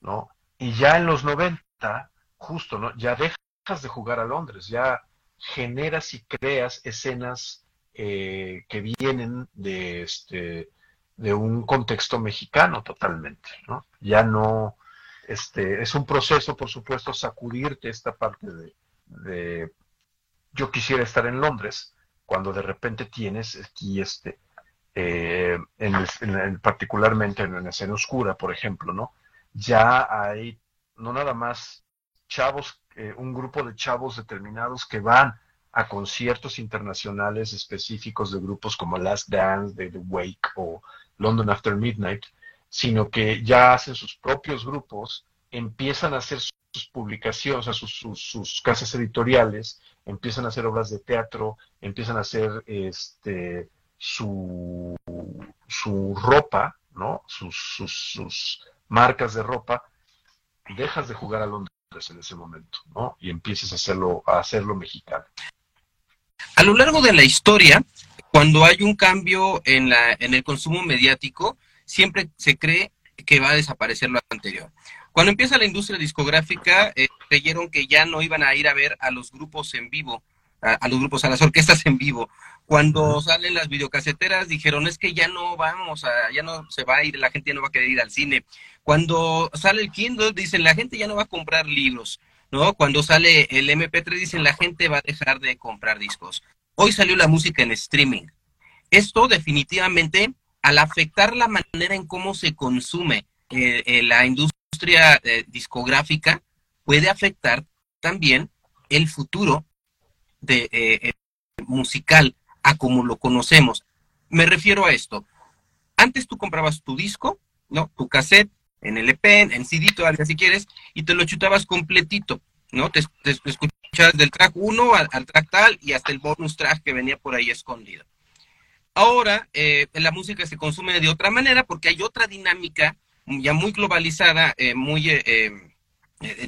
¿no? Y ya en los 90, justo, ¿no? Ya dejas de jugar a Londres, ya generas y creas escenas eh, que vienen de, este, de un contexto mexicano totalmente, ¿no? Ya no, este, es un proceso, por supuesto, sacudirte esta parte de, yo quisiera estar en Londres, cuando de repente tienes aquí este, eh, en, particularmente en la escena oscura, por ejemplo, ¿no? ya hay no nada más chavos, eh, un grupo de chavos determinados que van a conciertos internacionales específicos de grupos como Last Dance, The Wake o London After Midnight, sino que ya hacen sus propios grupos, empiezan a hacer sus publicaciones, sus, sus, casas editoriales, empiezan a hacer obras de teatro, empiezan a hacer este, su, su ropa, ¿no? sus, sus marcas de ropa, dejas de jugar a Londres en ese momento, ¿no? Y empiezas a hacerlo, a hacerlo mexicano. A lo largo de la historia, cuando hay un cambio en, la, en el consumo mediático, siempre se cree que va a desaparecer lo anterior. Cuando empieza la industria discográfica, eh, creyeron que ya no iban a ir a ver a los grupos en vivo, a, los grupos, a las orquestas en vivo. Cuando salen las videocaseteras, dijeron, es que ya no vamos a, ya no se va a ir, la gente ya no va a querer ir al cine. Cuando sale el Kindle, dicen, la gente ya no va a comprar libros, ¿no? Cuando sale el MP3, dicen, la gente va a dejar de comprar discos. Hoy salió la música en streaming. Esto definitivamente, al afectar la manera en cómo se consume eh, eh, la industria eh, discográfica, puede afectar también el futuro de, musical a como lo conocemos. Me refiero a esto. Antes tú comprabas tu disco, ¿no? Tu cassette, en LP, en CD todavía si quieres, y te lo chutabas completito, ¿no? Te, escuchabas del track 1 al, track tal y hasta el bonus track que venía por ahí escondido. Ahora eh, la música se consume de otra manera porque hay otra dinámica ya muy globalizada, eh, muy eh,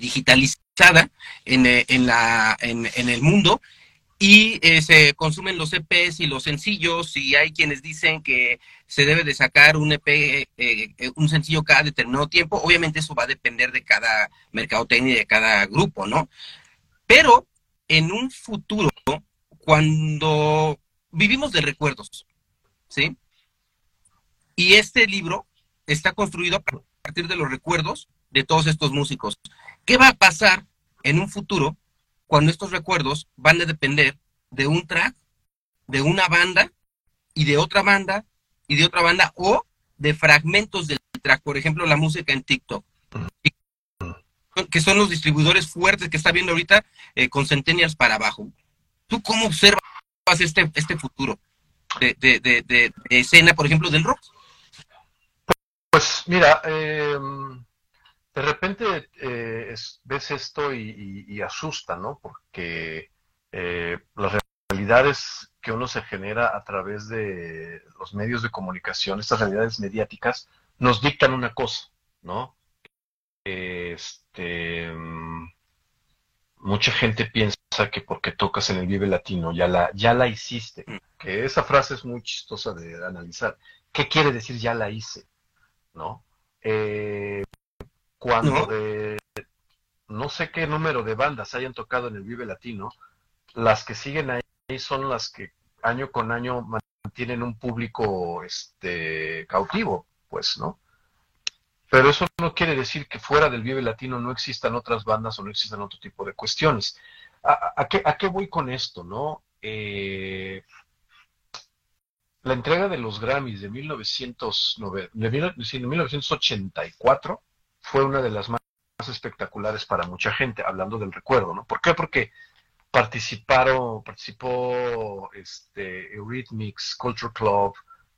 digitalizada en, en, la, en el mundo y eh, se consumen los EPs y los sencillos y hay quienes dicen que se debe de sacar un EP, eh, eh, un sencillo cada determinado tiempo. Obviamente eso va a depender de cada mercadotecnia y de cada grupo, ¿no? Pero en un futuro, cuando vivimos de recuerdos, ¿sí? Y este libro está construido a partir de los recuerdos de todos estos músicos. ¿Qué va a pasar en un futuro cuando estos recuerdos van a depender de un track, de una banda y de otra banda y de otra banda o de fragmentos del track, por ejemplo, la música en TikTok, que son los distribuidores fuertes que está viendo ahorita eh, con Centennials para abajo. ¿Tú cómo observas este, este futuro de, de, de, escena, por ejemplo, del rock? Pues mira, eh, de repente eh, ves esto y, asusta, ¿no? Porque eh, las realidades que uno se genera a través de los medios de comunicación, estas realidades mediáticas, nos dictan una cosa, ¿no? este, mucha gente piensa que porque tocas en el Vive Latino ya la, ya la hiciste. Mm. Que esa frase es muy chistosa de analizar. ¿Qué quiere decir ya la hice? ¿No? Eh, cuando ¿No? de no sé qué número de bandas hayan tocado en el Vive Latino, las que siguen ahí son las que año con año mantienen un público este cautivo, pues, ¿no? Pero eso no quiere decir que fuera del Vive Latino no existan otras bandas o no existan otro tipo de cuestiones. ¿A, qué, a qué, voy con esto, no? Eh, la entrega de los Grammys de, 1909, de 1984 fue una de las más espectaculares para mucha gente, hablando del recuerdo, ¿no? ¿Por qué? Porque participaron, participó este, Eurythmics, Culture Club,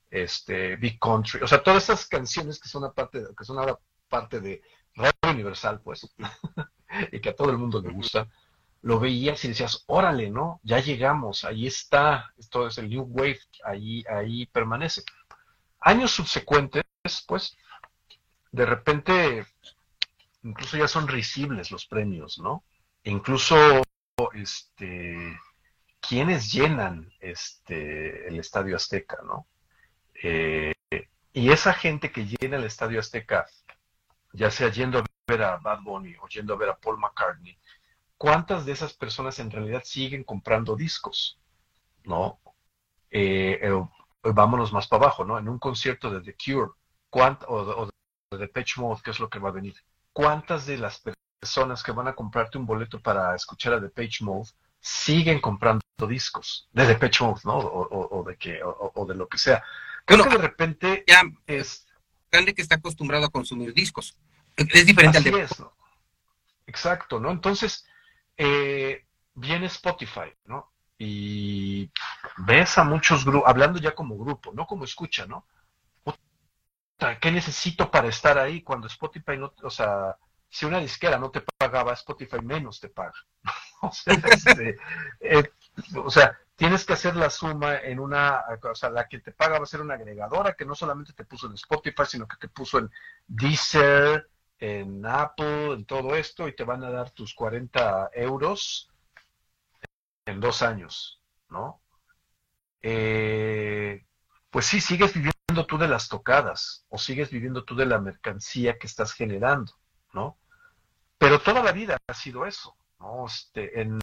este, Big Country, o sea, todas esas canciones que son, parte, que son ahora parte de Radio Universal, pues, y que a todo el mundo le gusta, lo veías y decías, órale, ¿no? Ya llegamos, ahí está, esto es el New Wave, ahí, ahí permanece. Años subsecuentes, pues, de repente, incluso ya son risibles los premios, ¿no? E incluso, este, quienes llenan este, el Estadio Azteca, ¿no? Eh, y esa gente que llena el Estadio Azteca, ya sea yendo a ver a Bad Bunny o yendo a ver a Paul McCartney, ¿cuántas de esas personas en realidad siguen comprando discos? ¿No? Eh, eh, vámonos más para abajo, ¿no? En un concierto de The Cure, o, de Pitch Mode, que es lo que va a venir, ¿cuántas de las personas que van a comprarte un boleto para escuchar a The Page Mode siguen comprando discos de The Page Mode, ¿no? O, de que, o, de lo que sea. Creo que de repente ya es grande que está acostumbrado a consumir discos. Es diferente al de... Exacto, ¿no? Entonces, eh, viene Spotify, ¿no? Y ves a muchos grupos, hablando ya como grupo, no como escucha, ¿no? ¿Qué necesito para estar ahí cuando Spotify no, o sea, si una disquera no te pagaba, Spotify menos te paga. o, sea, este, eh, o sea, tienes que hacer la suma en una, o sea, la que te paga va a ser una agregadora que no solamente te puso en Spotify, sino que te puso en Deezer, en Apple, en todo esto, y te van a dar tus 40 euros en dos años, ¿no? Eh, pues sí, sigues viviendo tú de las tocadas, o sigues viviendo tú de la mercancía que estás generando, ¿no? Pero toda la vida ha sido eso, ¿no? Este, en,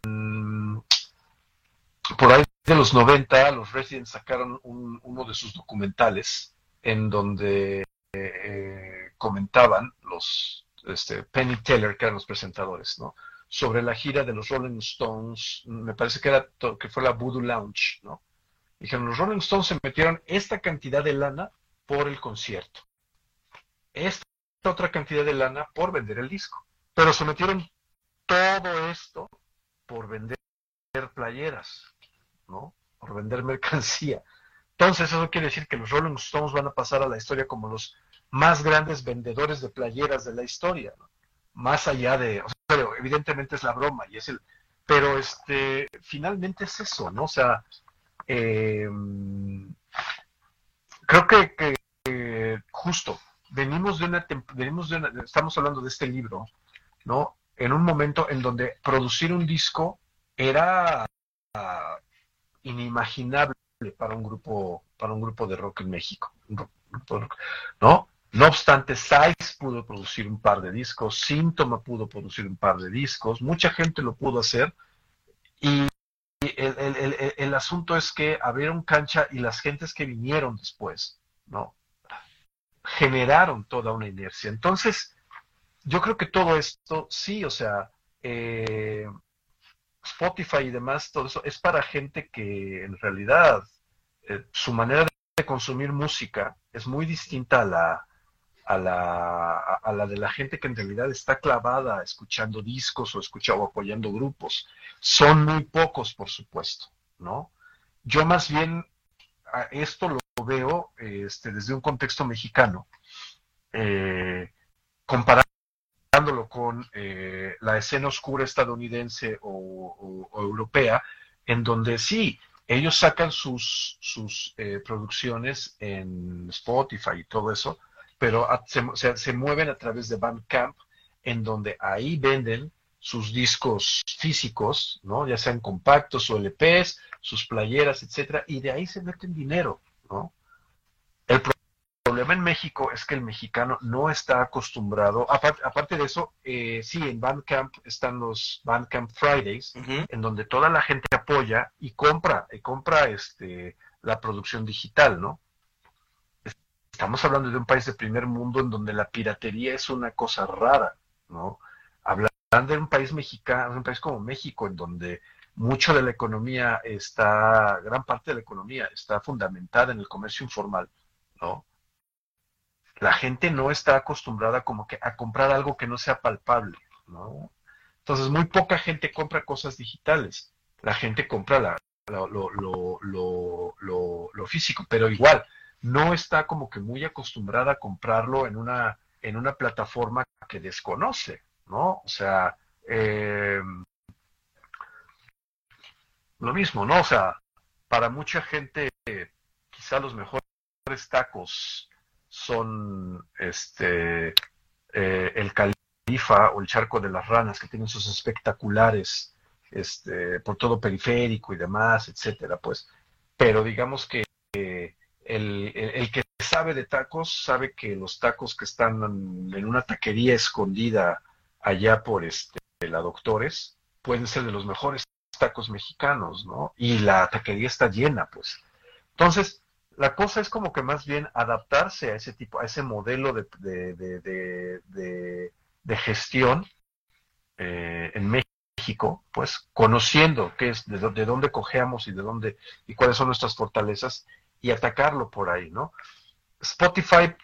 por ahí de los 90, los Residents sacaron uno de sus documentales en donde eh, comentaban los este, Penny Taylor, que eran los presentadores, ¿no? Sobre la gira de los Rolling Stones, me parece que, era que fue la Voodoo Lounge, ¿no? Dijeron, los Rolling Stones se metieron esta cantidad de lana por el concierto. Esta otra cantidad de lana por vender el disco. Pero se metieron todo esto por vender playeras, ¿no? Por vender mercancía. Entonces eso quiere decir que los Rolling Stones van a pasar a la historia como los más grandes vendedores de playeras de la historia, ¿no? Más allá de, pero evidentemente es la broma y es el, pero este, finalmente es eso, ¿no? O sea, eh, creo que, justo venimos de una, venimos de estamos hablando de este libro, ¿no? En un momento en donde producir un disco era inimaginable para un grupo para un grupo de rock en México, ¿no? No obstante, Size pudo producir un par de discos, Síntoma pudo producir un par de discos, mucha gente lo pudo hacer y el, asunto es que abrieron cancha y las gentes que vinieron después, ¿no? Generaron toda una inercia. Entonces, yo creo que todo esto, sí, o sea, eh, Spotify y demás, todo eso es para gente que en realidad eh, su manera de consumir música es muy distinta a la, a la, a la de la gente que en realidad está clavada escuchando discos o, escuchando, o apoyando grupos. Son muy pocos, por supuesto, ¿no? Yo más bien esto lo veo este, desde un contexto mexicano, eh, comparándolo con eh, la escena oscura estadounidense o, europea, en donde sí, ellos sacan sus, sus eh, producciones en Spotify y todo eso, pero se, se, mueven a través de Bandcamp en donde ahí venden sus discos físicos, ¿no? Ya sean compactos o LPs, sus playeras, etcétera, y de ahí se meten dinero, ¿no? El problema en México es que el mexicano no está acostumbrado, aparte, de eso, eh, sí, en Bandcamp están los Bandcamp Fridays, en donde toda la gente apoya y compra, y compra este, la producción digital, ¿no? Estamos hablando de un país de primer mundo en donde la piratería es una cosa rara, ¿no? Hablando de un país mexicano, un país como México, en donde mucho de la economía está, gran parte de la economía está fundamentada en el comercio informal, ¿no? La gente no está acostumbrada como que a comprar algo que no sea palpable, ¿no? Entonces, muy poca gente compra cosas digitales. La gente compra la, lo, lo, físico, pero igual, no está como que muy acostumbrada a comprarlo en una, en una plataforma que desconoce, ¿no? O sea, eh, lo mismo, ¿no? O sea, para mucha gente, quizá los mejores tacos son este eh, el Califa o el Charco de las Ranas, que tienen sus espectaculares este, por todo periférico y demás, etcétera, pues. Pero digamos que sabe de tacos sabe que los tacos que están en una taquería escondida allá por este, la Doctores pueden ser de los mejores tacos mexicanos, ¿no? Y la taquería está llena, pues. Entonces, la cosa es como que más bien adaptarse a ese tipo, a ese modelo de, de, de, gestión eh, en México, pues conociendo qué es, de, dónde cogeamos y de dónde, y cuáles son nuestras fortalezas, y atacarlo por ahí, ¿no? Spotify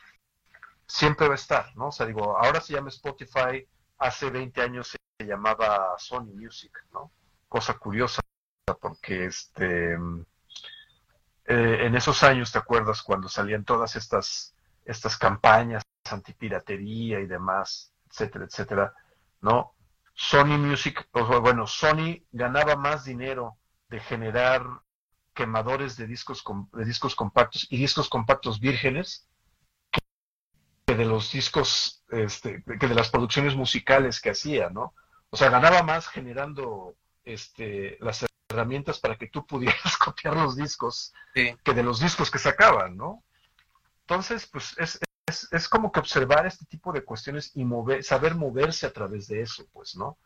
siempre va a estar, ¿no? O sea, digo, ahora se llama Spotify, hace 20 años se llamaba Sony Music, ¿no? Cosa curiosa, porque este, eh, en esos años, ¿te acuerdas cuando salían todas estas, estas campañas antipiratería y demás, etcétera, etcétera, ¿no? Sony Music, bueno, Sony ganaba más dinero de generar quemadores de discos, de discos compactos y discos compactos vírgenes que de los discos, este, que de las producciones musicales que hacía, ¿no? O sea, ganaba más generando este, las herramientas para que tú pudieras copiar los discos que de los discos que sacaban, ¿no? Entonces, pues es, es, es, como que observar este tipo de cuestiones y mover, saber moverse a través de eso, pues, ¿no?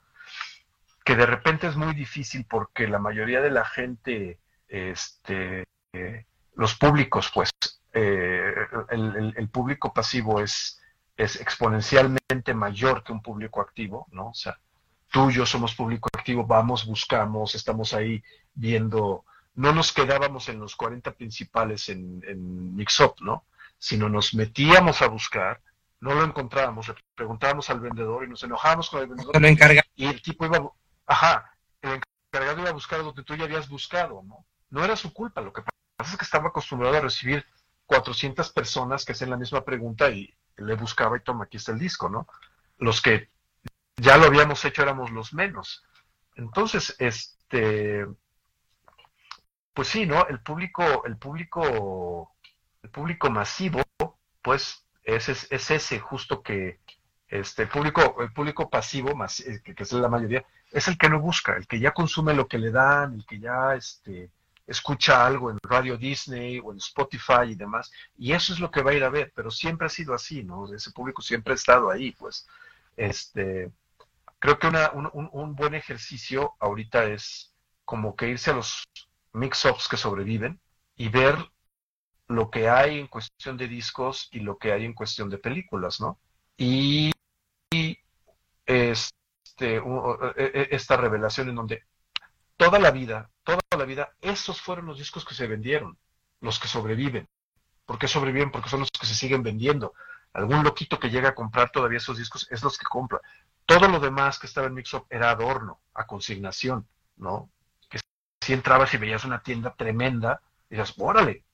Que de repente es muy difícil porque la mayoría de la gente, este, eh, los públicos, pues, eh, el, público pasivo es, es exponencialmente mayor que un público activo, ¿no? O sea, tú y yo somos público activo, vamos, buscamos, estamos ahí viendo, no nos quedábamos en los 40 principales en, en Mixup, ¿no? Sino nos metíamos a buscar, no lo encontrábamos, le preguntábamos al vendedor y nos enojábamos con el vendedor. Y el tipo iba, ajá, el encargado iba a buscar donde tú ya habías buscado, ¿no? No era su culpa, lo que pasa es que estaba acostumbrado a recibir 400 personas que hacen la misma pregunta y le buscaba y toma, aquí está el disco, ¿no? Los que ya lo habíamos hecho éramos los menos. Entonces, este, pues sí, ¿no? El público, el público, el público masivo, pues es, es, ese justo que, este, el público, el público pasivo, eh, que, que, es la mayoría, es el que no busca, el que ya consume lo que le dan, el que ya, este, escucha algo en Radio Disney o en Spotify y demás, y eso es lo que va a ir a ver, pero siempre ha sido así, ¿no? Ese público siempre ha estado ahí, pues. Este, creo que una, un, un, buen ejercicio ahorita es como que irse a los mix-ups que sobreviven y ver lo que hay en cuestión de discos y lo que hay en cuestión de películas, ¿no? Y, y este, e, e, esta revelación en donde toda la vida, toda la vida, esos fueron los discos que se vendieron, los que sobreviven. ¿Por qué sobreviven? Porque son los que se siguen vendiendo. Algún loquito que llega a comprar todavía esos discos es los que compra. Todo lo demás que estaba en Mixup era adorno, a consignación, ¿no? Que si entrabas y veías una tienda tremenda, dices, órale.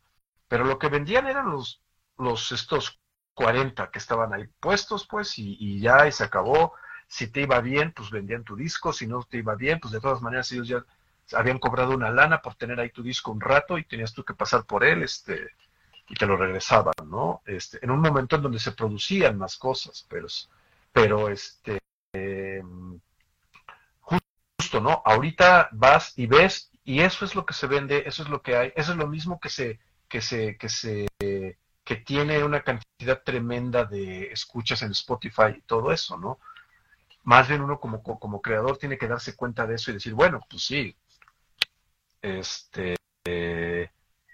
Pero lo que vendían eran los, los estos 40 que estaban ahí puestos, pues, y, y ya, y se acabó si te iba bien, pues vendían tu disco, si no te iba bien, pues de todas maneras ellos ya habían cobrado una lana por tener ahí tu disco un rato y tenías tú que pasar por él, este, y te lo regresaban, ¿no? Este, en un momento en donde se producían más cosas, pero, pero este, justo, ¿no? Ahorita vas y ves y eso es lo que se vende, eso es lo que hay, eso es lo mismo que se, que se, que se, que tiene una cantidad tremenda de escuchas en Spotify y todo eso, ¿no? Más bien uno como, como creador tiene que darse cuenta de eso y decir, bueno, pues sí, este,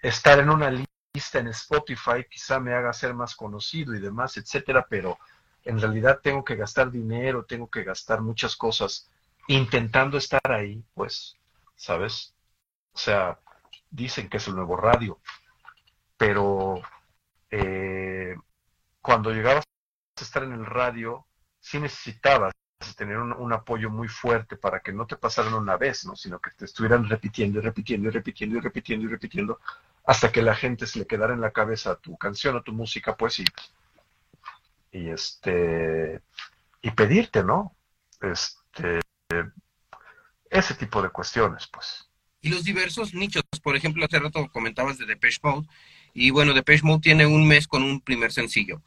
estar en una lista en Spotify quizá me haga ser más conocido y demás, etcétera, pero en realidad tengo que gastar dinero, tengo que gastar muchas cosas intentando estar ahí, pues, ¿sabes? O sea, dicen que es el nuevo radio, pero eh, cuando llegabas a estar en el radio, sí necesitabas tener un, apoyo muy fuerte para que no te pasaran una vez, ¿no? sino que te estuvieran repitiendo y repitiendo y repitiendo y repitiendo y repitiendo hasta que la gente se le quedara en la cabeza tu canción o tu música, pues y, y este y pedirte, ¿no? Este ese tipo de cuestiones, pues y los diversos nichos. Por ejemplo, hace rato comentabas de Depeche Mode, y bueno, Depeche Mode tiene un mes con un primer sencillo.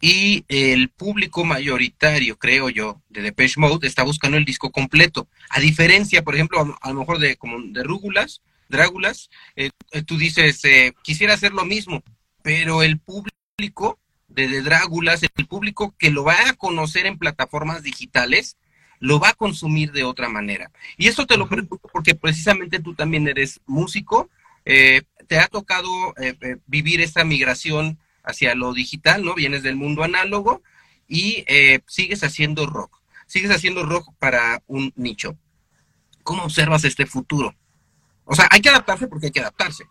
Y el público mayoritario, creo yo, de Depeche Mode está buscando el disco completo. A diferencia, por ejemplo, a, lo mejor de, como de Rúgulas, Drágulas, eh, eh, tú dices, eh, quisiera hacer lo mismo, pero el público de, de Drágulas, el público que lo va a conocer en plataformas digitales, lo va a consumir de otra manera. Y esto te lo pregunto porque precisamente tú también eres músico, eh, te ha tocado eh, eh, vivir esta migración hacia lo digital, ¿no? Vienes del mundo análogo y sigues haciendo rock, sigues haciendo rock para un nicho. ¿Cómo observas este futuro? O sea, hay que adaptarse porque hay que adaptarse.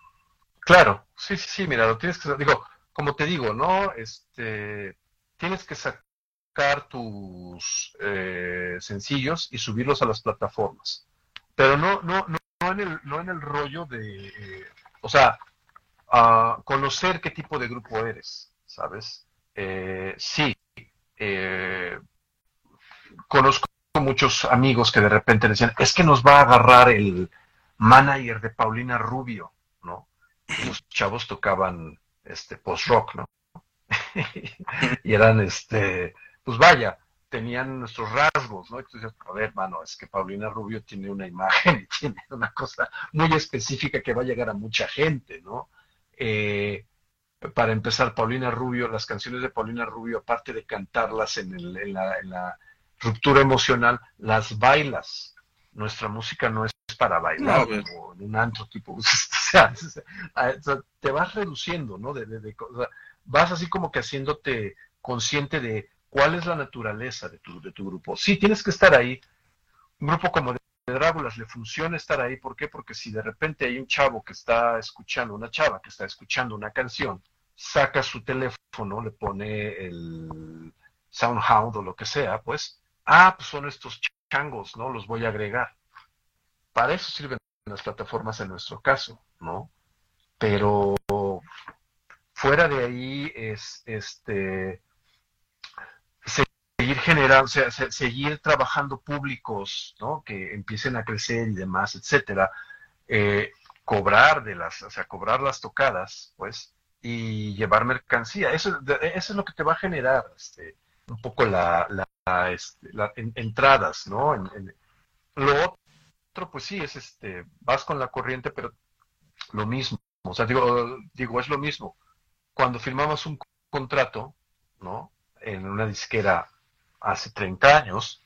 Claro, sí, sí, sí, mira, lo tienes que, digo, como te digo, ¿no? Este, tienes que sacar tus eh, sencillos y subirlos a las plataformas. Pero no, no, no, no en, el, no en el rollo de, eh, o sea, conocer qué tipo de grupo eres, ¿sabes? Eh, sí, conozco muchos amigos que de repente decían, es que nos va a agarrar el manager de Paulina Rubio, ¿no? los chavos tocaban este post-rock, ¿no? y eran este pues vaya, tenían nuestros rasgos, ¿no? Entonces, a ver, mano, es que Paulina Rubio tiene una imagen y tiene una cosa muy específica que va a llegar a mucha gente, ¿no? Eh, para empezar, Paulina Rubio, las canciones de Paulina Rubio, aparte de cantarlas en, en, la, ruptura emocional, las bailas. Nuestra música no es para bailar o en un antro tipo, o sea, te vas reduciendo, ¿no? De, vas así como que haciéndote consciente de cuál es la naturaleza de tu, de tu grupo. Sí, tienes que estar ahí. Un grupo como de Dráculas le funciona estar ahí. ¿Por qué? Porque si de repente hay un chavo que está escuchando, una chava que está escuchando una canción, saca su teléfono, le pone el SoundHound o lo que sea, pues, ah, pues son estos changos, ¿no? Los voy a agregar. Para eso sirven las plataformas en nuestro caso, ¿no? Pero fuera de ahí es este seguir sea, seguir trabajando públicos, ¿no? Que empiecen a crecer y demás, etcétera, eh, cobrar de las, o sea, cobrar las tocadas, pues, y llevar mercancía. Eso, eso es lo que te va a generar, este, un poco la, la, este, entradas, ¿no? lo otro, pues sí, es este, vas con la corriente, pero lo mismo, o sea, digo, digo, es lo mismo. Cuando firmamos un contrato, ¿no? En una disquera hace 30 años,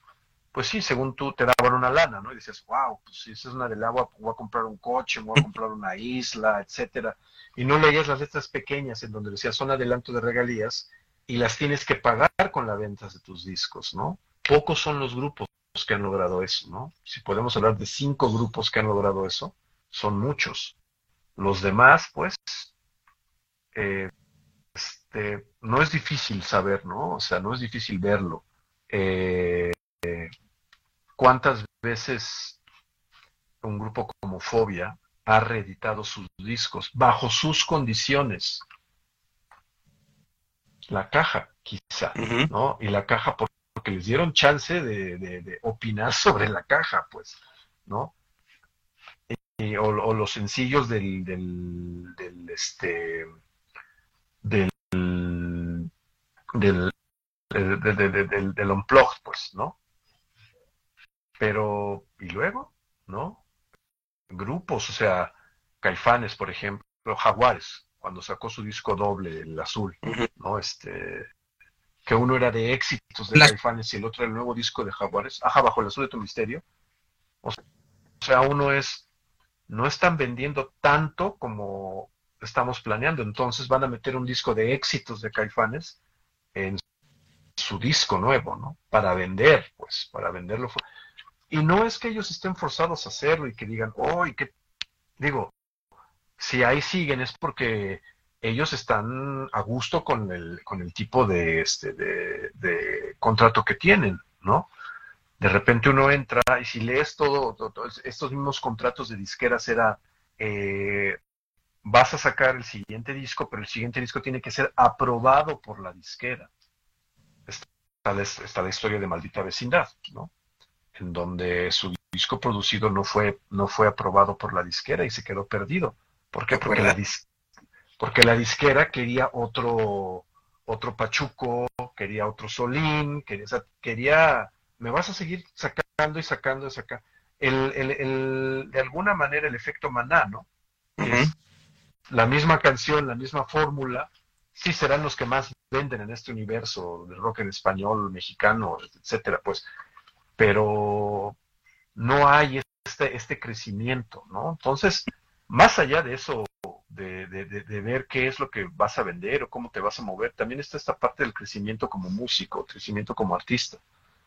pues sí, según tú te daban una lana, ¿no? Y dices, wow, pues si esa es una del agua, voy a comprar un coche, voy a comprar una isla, etcétera. Y no leías las letras pequeñas en donde decía son adelanto de regalías y las tienes que pagar con la venta de tus discos, ¿no? Pocos son los grupos que han logrado eso, ¿no? Si podemos hablar de cinco grupos que han logrado eso, son muchos. Los demás, pues, eh, este, no es difícil saber, ¿no? O sea, no es difícil verlo eh, cuántas veces un grupo como Fobia ha reeditado sus discos bajo sus condiciones. La caja, quizá, ¿no? Y la caja porque les dieron chance de, opinar sobre la caja, pues, ¿no? o, los sencillos del, del, del este del, del del, del, del, unplugged, pues, ¿no? Pero, ¿y luego? ¿no? Grupos, o sea, Caifanes, por ejemplo, Jaguares, cuando sacó su disco doble, el azul, ¿no? Este, que uno era de éxitos de Caifanes y el otro era el nuevo disco de Jaguares, ajá, bajo el azul de tu misterio. O sea, uno es, no están vendiendo tanto como estamos planeando, entonces van a meter un disco de éxitos de Caifanes en su disco nuevo, ¿no? Para vender, pues, para venderlo. Y no es que ellos estén forzados a hacerlo y que digan, oh, y digo, si ahí siguen es porque ellos están a gusto con el, con el tipo de, este, de, contrato que tienen, ¿no? De repente uno entra y si lees todo, estos mismos contratos de disqueras era, eh, vas a sacar el siguiente disco, pero el siguiente disco tiene que ser aprobado por la disquera. Está, está la historia de Maldita Vecindad, ¿no? En donde su disco producido no fue, no fue aprobado por la disquera y se quedó perdido. ¿Por qué? Porque la, porque la disquera quería otro, otro Pachuco, quería otro Solín, quería, quería, me vas a seguir sacando y sacando y sacando. El, el, el, de alguna manera el efecto maná, ¿no? la misma canción, la misma fórmula, sí serán los que más venden en este universo del rock en español, mexicano, etcétera, pues, pero no hay este, este crecimiento, ¿no? Entonces, más allá de eso, de, ver qué es lo que vas a vender o cómo te vas a mover, también está esta parte del crecimiento como músico, crecimiento como artista,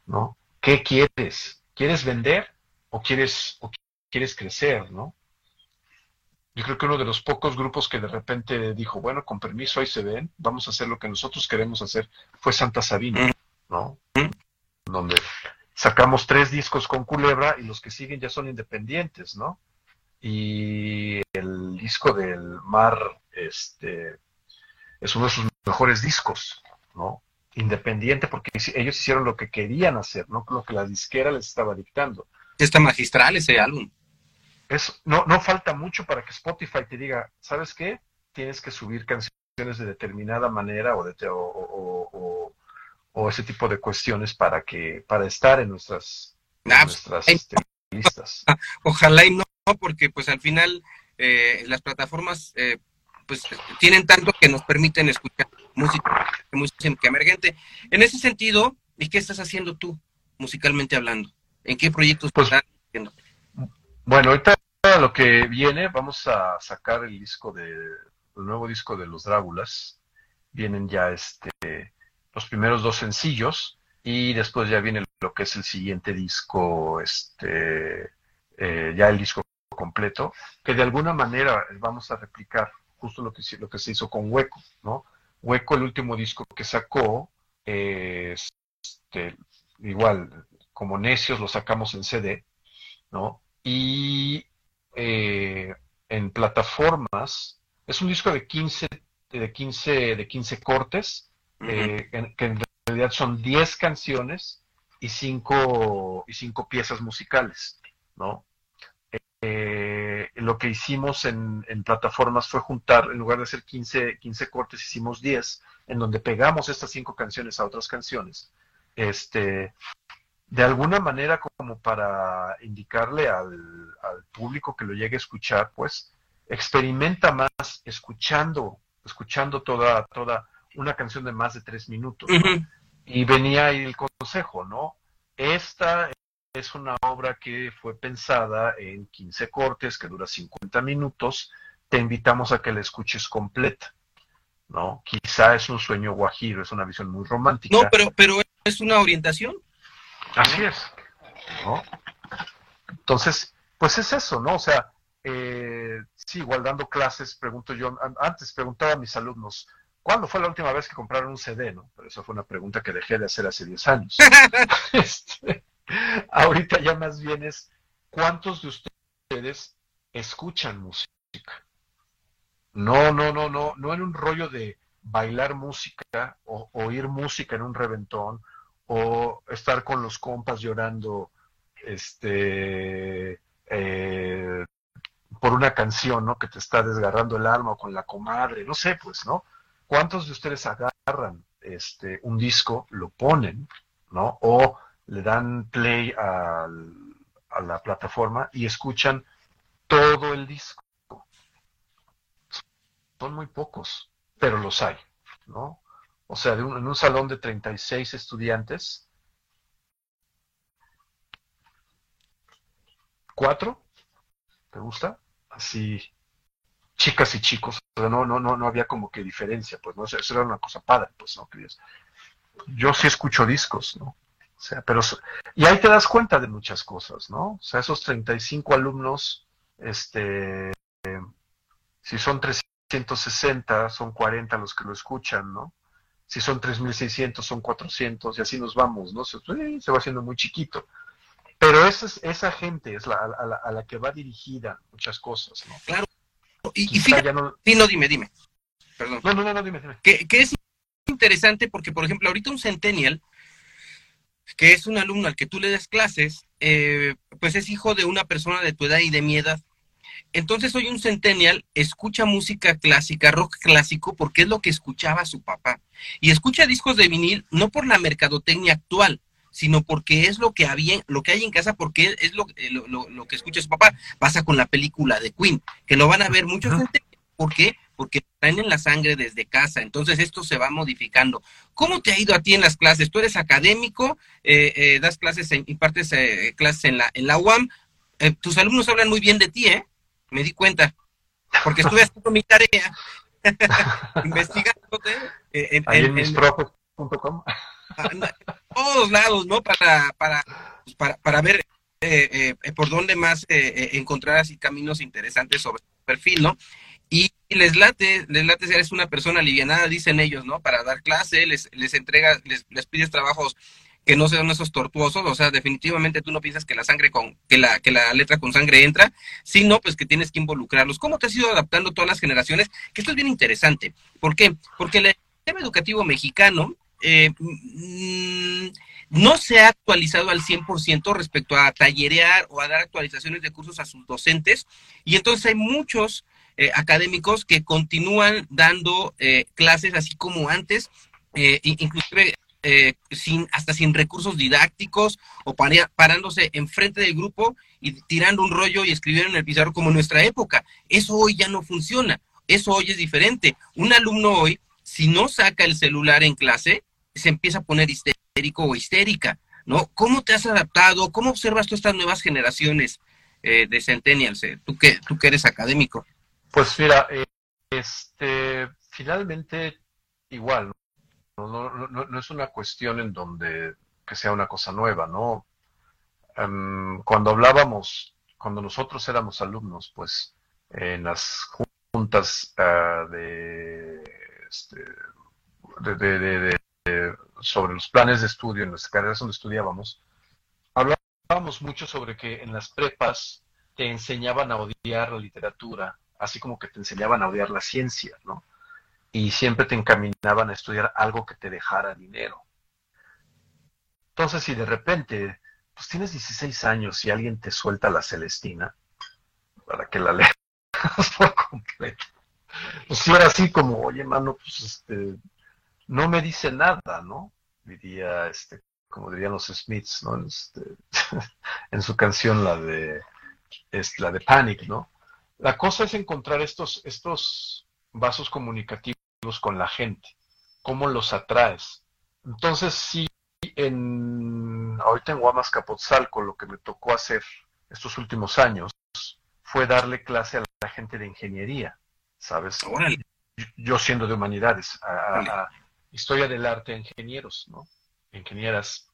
¿no? ¿Qué quieres? ¿Quieres vender o quieres, o quieres crecer, ¿no? Yo creo que uno de los pocos grupos que de repente dijo, bueno, con permiso ahí se ven, vamos a hacer lo que nosotros queremos hacer, fue Santa Sabina, ¿no? Donde sacamos tres discos con Culebra y los que siguen ya son independientes, ¿no? y el disco del mar este es uno de sus mejores discos, ¿no? Independiente porque ellos hicieron lo que querían hacer, no lo que la disquera les estaba dictando. Está magistral ese álbum. Es, no, no falta mucho para que Spotify te diga, ¿sabes qué? Tienes que subir canciones de determinada manera o, de, o, o, ese tipo de cuestiones para que para estar en nuestras, ah, pues, nuestras este, listas. Ojalá y no porque pues al final eh, las plataformas eh, pues tienen tanto que nos permiten escuchar música, música emergente. En ese sentido, ¿y qué estás haciendo tú musicalmente hablando? ¿En qué proyectos pues, estás haciendo? Bueno, ahorita lo que viene, vamos a sacar el disco de, el nuevo disco de los Dráculas. Vienen ya este los primeros dos sencillos y después ya viene lo que es el siguiente disco, este eh, ya el disco completo, que de alguna manera vamos a replicar justo lo que, lo que se hizo con Hueco, ¿no? Hueco, el último disco que sacó, este, igual, como necios lo sacamos en CD, ¿no? Y eh, en plataformas, es un disco de 15, de 15, de 15 cortes, eh, que en realidad son 10 canciones y 5 y cinco piezas musicales, ¿no? Eh, lo que hicimos en, plataformas fue juntar, en lugar de hacer 15, 15 cortes, hicimos 10, en donde pegamos estas cinco canciones a otras canciones. Este, de alguna manera como para indicarle al, público que lo llegue a escuchar, pues experimenta más escuchando, escuchando toda, toda una canción de más de tres minutos. Y venía ahí el consejo, ¿no? Esta es una obra que fue pensada en 15 cortes, que dura 50 minutos. Te invitamos a que la escuches completa. ¿no? Quizá es un sueño guajiro, es una visión muy romántica. No, pero, pero es una orientación. Así es. ¿no? Entonces, pues es eso, ¿no? O sea, eh, sí, igual dando clases, pregunto yo, antes preguntaba a mis alumnos, ¿cuándo fue la última vez que compraron un CD, no? Pero esa fue una pregunta que dejé de hacer hace 10 años. este, Ahorita ya más bien es cuántos de ustedes escuchan música. No, no, no, no, no en un rollo de bailar música o oír música en un reventón o estar con los compas llorando este eh, por una canción ¿no? que te está desgarrando el alma o con la comadre, no sé, pues, ¿no? ¿Cuántos de ustedes agarran este un disco, lo ponen, ¿no? O le dan play a la plataforma y escuchan todo el disco. Son muy pocos, pero los hay, ¿no? O sea, en un salón de 36 estudiantes, ¿cuatro? ¿Te gusta? Así, chicas y chicos, no, no, no, no había como que diferencia, pues, ¿no? eso era una cosa padre, pues, ¿no? Yo sí escucho discos, ¿no? O sea, pero, y ahí te das cuenta de muchas cosas, ¿no? O sea, esos 35 alumnos, este, si son 360, son 40 los que lo escuchan, ¿no? Si son 3.600, son 400, y así nos vamos, ¿no? Se, se va haciendo muy chiquito. Pero esa, es, esa gente es la, a, la, que va dirigida muchas cosas, ¿no? Claro. Y, fíjate, no... Sí, no, dime, dime. Perdón. No, no, no, dime, dime. Que, que es interesante porque, por ejemplo, ahorita un centennial que es un alumno al que tú le das clases, eh, pues es hijo de una persona de tu edad y de mi edad. Entonces hoy un centennial escucha música clásica, rock clásico, porque es lo que escuchaba su papá. Y escucha discos de vinil no por la mercadotecnia actual, sino porque es lo que había, lo que hay en casa, porque es lo, lo, lo que escucha su papá. Pasa con la película de Queen, que lo van a ver muchos centennials. ¿Por qué? porque traen en la sangre desde casa, entonces esto se va modificando. ¿Cómo te ha ido a ti en las clases? Tú eres académico, eh, eh, das clases, en, impartes eh, clases en la, en la UAM, tus alumnos hablan muy bien de ti, ¿eh? Me di cuenta, porque estuve haciendo mi tarea, investigándote. en, Ahí en, en todos lados, ¿no? Para, para, pues, para, para ver por dónde más encontrar así caminos interesantes sobre tu perfil, ¿no? Y les late, les late ser una persona alivianada, dicen ellos, ¿no? Para dar clase, les, les entregas, les, les pides trabajos que no sean esos tortuosos, o sea, definitivamente tú no piensas que la sangre con, que la, que la letra con sangre entra, sino pues que tienes que involucrarlos. ¿Cómo te has ido adaptando todas las generaciones? Que esto es bien interesante. ¿Por qué? Porque el sistema educativo mexicano eh, mm, no se ha actualizado al 100% respecto a tallerear o a dar actualizaciones de cursos a sus docentes, y entonces hay muchos eh, académicos que continúan dando eh, clases así como antes, eh, inclusive sin, hasta sin recursos didácticos o parándose enfrente del grupo y tirando un rollo y escribiendo en el pizarro como en nuestra época. Eso hoy ya no funciona, eso hoy es diferente. Un alumno hoy, si no saca el celular en clase, se empieza a poner histérico o histérica, ¿no? ¿Cómo te has adaptado? ¿Cómo observas tú estas nuevas generaciones de centennials? tú, que, tú que eres académico. Pues mira, eh, este, finalmente igual, ¿no? No, es una cuestión en donde que sea una cosa nueva, ¿no? Em, cuando hablábamos, cuando nosotros éramos alumnos, pues en las juntas ah, este, de, sobre los planes de estudio en las carreras donde estudiábamos, hablábamos mucho sobre que en las prepas te enseñaban a odiar la literatura así como que te enseñaban a odiar la ciencia, ¿no? Y siempre te encaminaban a estudiar algo que te dejara dinero. Entonces, si de repente, pues tienes 16 años y alguien te suelta la Celestina, para que la leas por completo, pues si era así como, oye, mano, pues este, no me dice nada, ¿no? Diría, este, como dirían los Smiths, ¿no? Este, en su canción, la de, es, la de Panic, ¿no? La cosa es encontrar estos, estos vasos comunicativos con la gente, cómo los atraes. Entonces, sí, en, ahorita en Guamas Capotzalco lo que me tocó hacer estos últimos años fue darle clase a la gente de ingeniería, ¿sabes? Yo siendo de humanidades, a, historia del arte, ingenieros, ¿no? Ingenieras,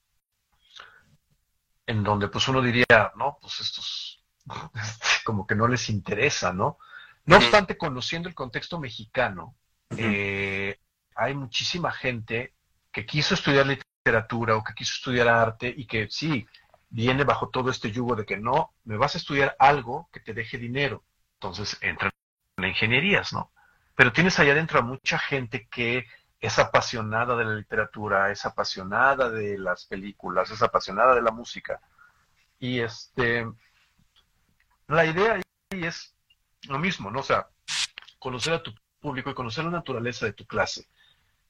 en donde pues uno diría, no, pues estos como que no les interesa, ¿no? No obstante, conociendo el contexto mexicano, eh, hay muchísima gente que quiso estudiar literatura o que quiso estudiar arte y que sí, viene bajo todo este yugo de que no, me vas a estudiar algo que te deje dinero. Entonces entran en ingenierías, ¿no? Pero tienes allá adentro a mucha gente que es apasionada de la literatura, es apasionada de las películas, es apasionada de la música. Y este, la idea ahí es lo mismo, ¿no? O sea, conocer a tu público y conocer la naturaleza de tu clase.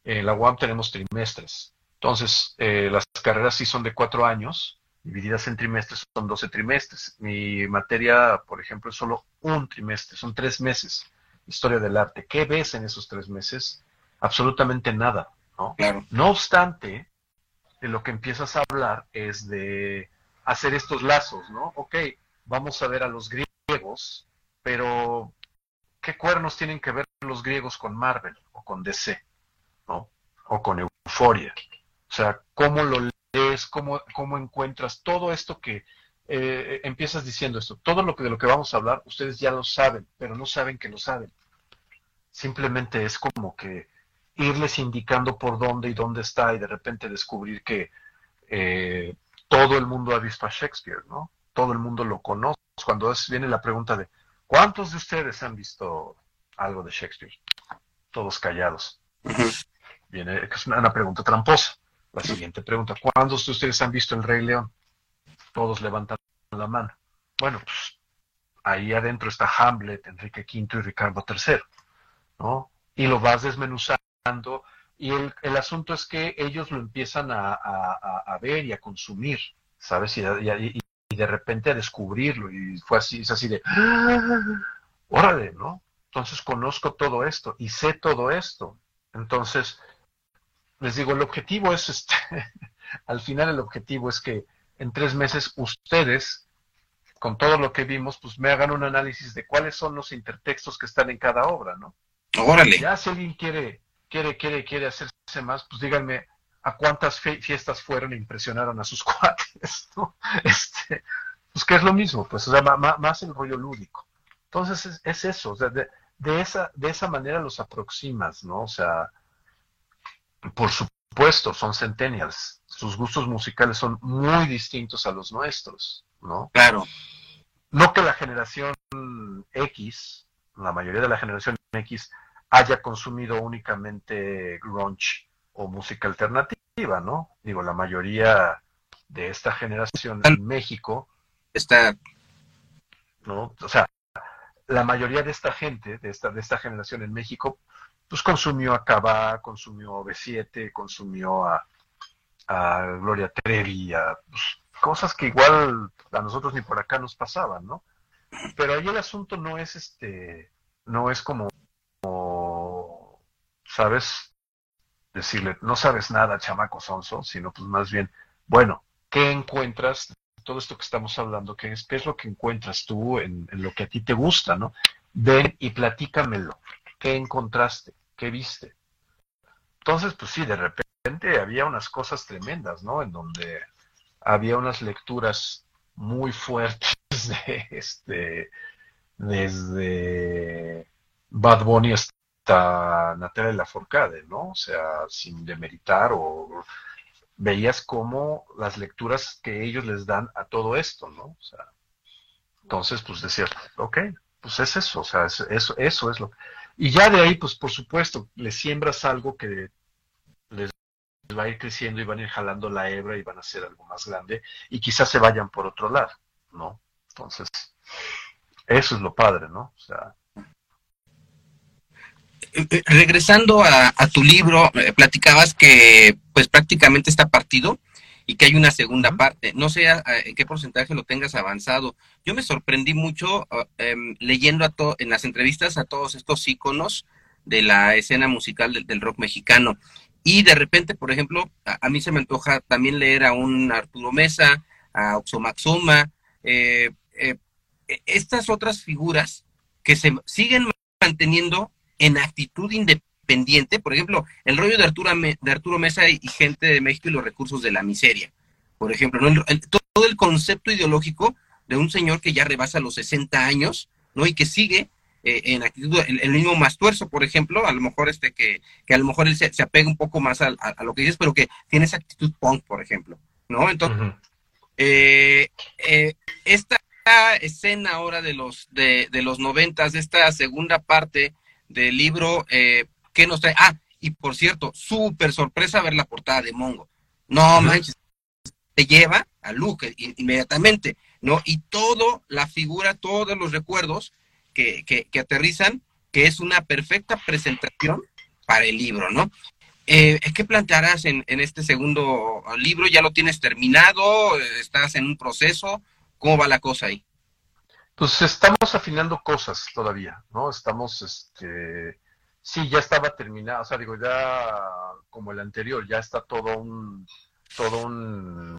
En la UAM tenemos trimestres. Entonces, eh, las carreras sí son de cuatro años divididas en trimestres son 12 trimestres. Mi materia, por ejemplo, es solo un trimestre, son tres meses. Historia del arte. ¿Qué ves en esos tres meses? Absolutamente nada, ¿no? Claro. No obstante, de lo que empiezas a hablar es de hacer estos lazos, ¿no? Ok, vamos a ver a los griegos, pero ¿qué cuernos tienen que ver los griegos con Marvel o con DC, ¿no? O con Euforia. O sea, ¿cómo lo lees? ¿Cómo, cómo encuentras todo esto que eh, empiezas diciendo esto? Todo lo que de lo que vamos a hablar, ustedes ya lo saben, pero no saben que lo saben. Simplemente es como que irles indicando por dónde y dónde está y de repente descubrir que eh, todo el mundo ha visto a Shakespeare, ¿no? Todo el mundo lo conoce. Cuando viene la pregunta de ¿cuántos de ustedes han visto algo de Shakespeare? Todos callados. Viene, es una pregunta tramposa. La siguiente pregunta, ¿cuántos de ustedes han visto el Rey León? Todos levantan la mano. Bueno, pues ahí adentro está Hamlet, Enrique V y Ricardo III, ¿no? Y lo vas desmenuzando y el, el asunto es que ellos lo empiezan a, a, ver y a consumir, ¿sabes? Y, y, y, de repente a descubrirlo y fue así, es así de, ¡Ah! órale, ¿no? Entonces conozco todo esto y sé todo esto. Entonces, les digo, el objetivo es, este, al final el objetivo es que en tres meses ustedes, con todo lo que vimos, pues me hagan un análisis de cuáles son los intertextos que están en cada obra, ¿no? Órale. Ya si alguien quiere, quiere, quiere, quiere hacerse más, pues díganme a cuántas fiestas fueron e impresionaron a sus cuates, ¿no? Este, pues que es lo mismo, pues, o sea, más, el rollo lúdico. Entonces es, eso, o sea, de, de, esa, de esa manera los aproximas, ¿no? O sea, por supuesto, son centennials. Sus gustos musicales son muy distintos a los nuestros, ¿no? Claro. No que la generación X, la mayoría de la generación X, haya consumido únicamente grunge o música alternativa, ¿no? Digo, la mayoría de esta generación en México está, ¿no? O sea, la mayoría de esta gente, de esta, de esta generación en México, pues consumió a Cabá, consumió a B7, consumió a, Gloria Trevi, a pues, cosas que igual a nosotros ni por acá nos pasaban, ¿no? Pero ahí el asunto no es este, no es como, ¿sabes? Decirle, no sabes nada, chamaco sonso, sino pues más bien, bueno, ¿qué encuentras? Todo esto que estamos hablando, ¿qué es, qué es lo que encuentras tú en, lo que a ti te gusta, ¿no? Ven y platícamelo. ¿Qué encontraste? ¿qué viste? Entonces, pues sí, de repente había unas cosas tremendas, ¿no? En donde había unas lecturas muy fuertes de este, desde Bad Bunny hasta Natalia Lafourcade, ¿no? O sea, sin demeritar o veías como las lecturas que ellos les dan a todo esto, ¿no? O sea, entonces, pues decía, ok, pues es eso, o sea, eso, eso es lo y ya de ahí, pues por supuesto, le siembras algo que les va a ir creciendo y van a ir jalando la hebra y van a ser algo más grande y quizás se vayan por otro lado, ¿no? Entonces, eso es lo padre, ¿no? O sea, regresando a, tu libro, eh, platicabas que pues prácticamente está partido y que hay una segunda parte. No sé en qué porcentaje lo tengas avanzado. Yo me sorprendí mucho ah, em, leyendo a en las entrevistas a todos estos íconos de la escena musical del, rock mexicano. Y de repente, por ejemplo, a, mí se me antoja también leer a un Arturo Mesa, a Oxomaxuma, eh, eh, estas otras figuras que se siguen manteniendo en actitud independiente pendiente, por ejemplo, el rollo de Arturo, de Arturo Mesa y, gente de México y los recursos de la miseria, por ejemplo, todo el concepto ideológico de un señor que ya rebasa los 60 años, ¿no? Y que sigue eh, en actitud, el, mismo Mastuerzo, por ejemplo, a lo mejor este que, que a lo mejor él se, apega un poco más a, lo que dices, pero que tiene esa actitud punk, por ejemplo, ¿no? Entonces, eh, eh, esta escena ahora de los de, de los noventas, de esta segunda parte del libro, eh, ¿Qué nos trae? Ah, y por cierto, súper sorpresa ver la portada de Mongo. No manches, te lleva a Luke inmediatamente, ¿no? Y todo, la figura, todos los recuerdos que, que, aterrizan, que es una perfecta presentación para el libro, ¿no? Eh, ¿Qué plantearás en, en, este segundo libro? ¿Ya lo tienes terminado? ¿Estás en un proceso? ¿Cómo va la cosa ahí? Pues estamos afinando cosas todavía, ¿no? Estamos, este, sí, ya estaba terminado, o sea, digo, ya como el anterior, ya está todo un, todo un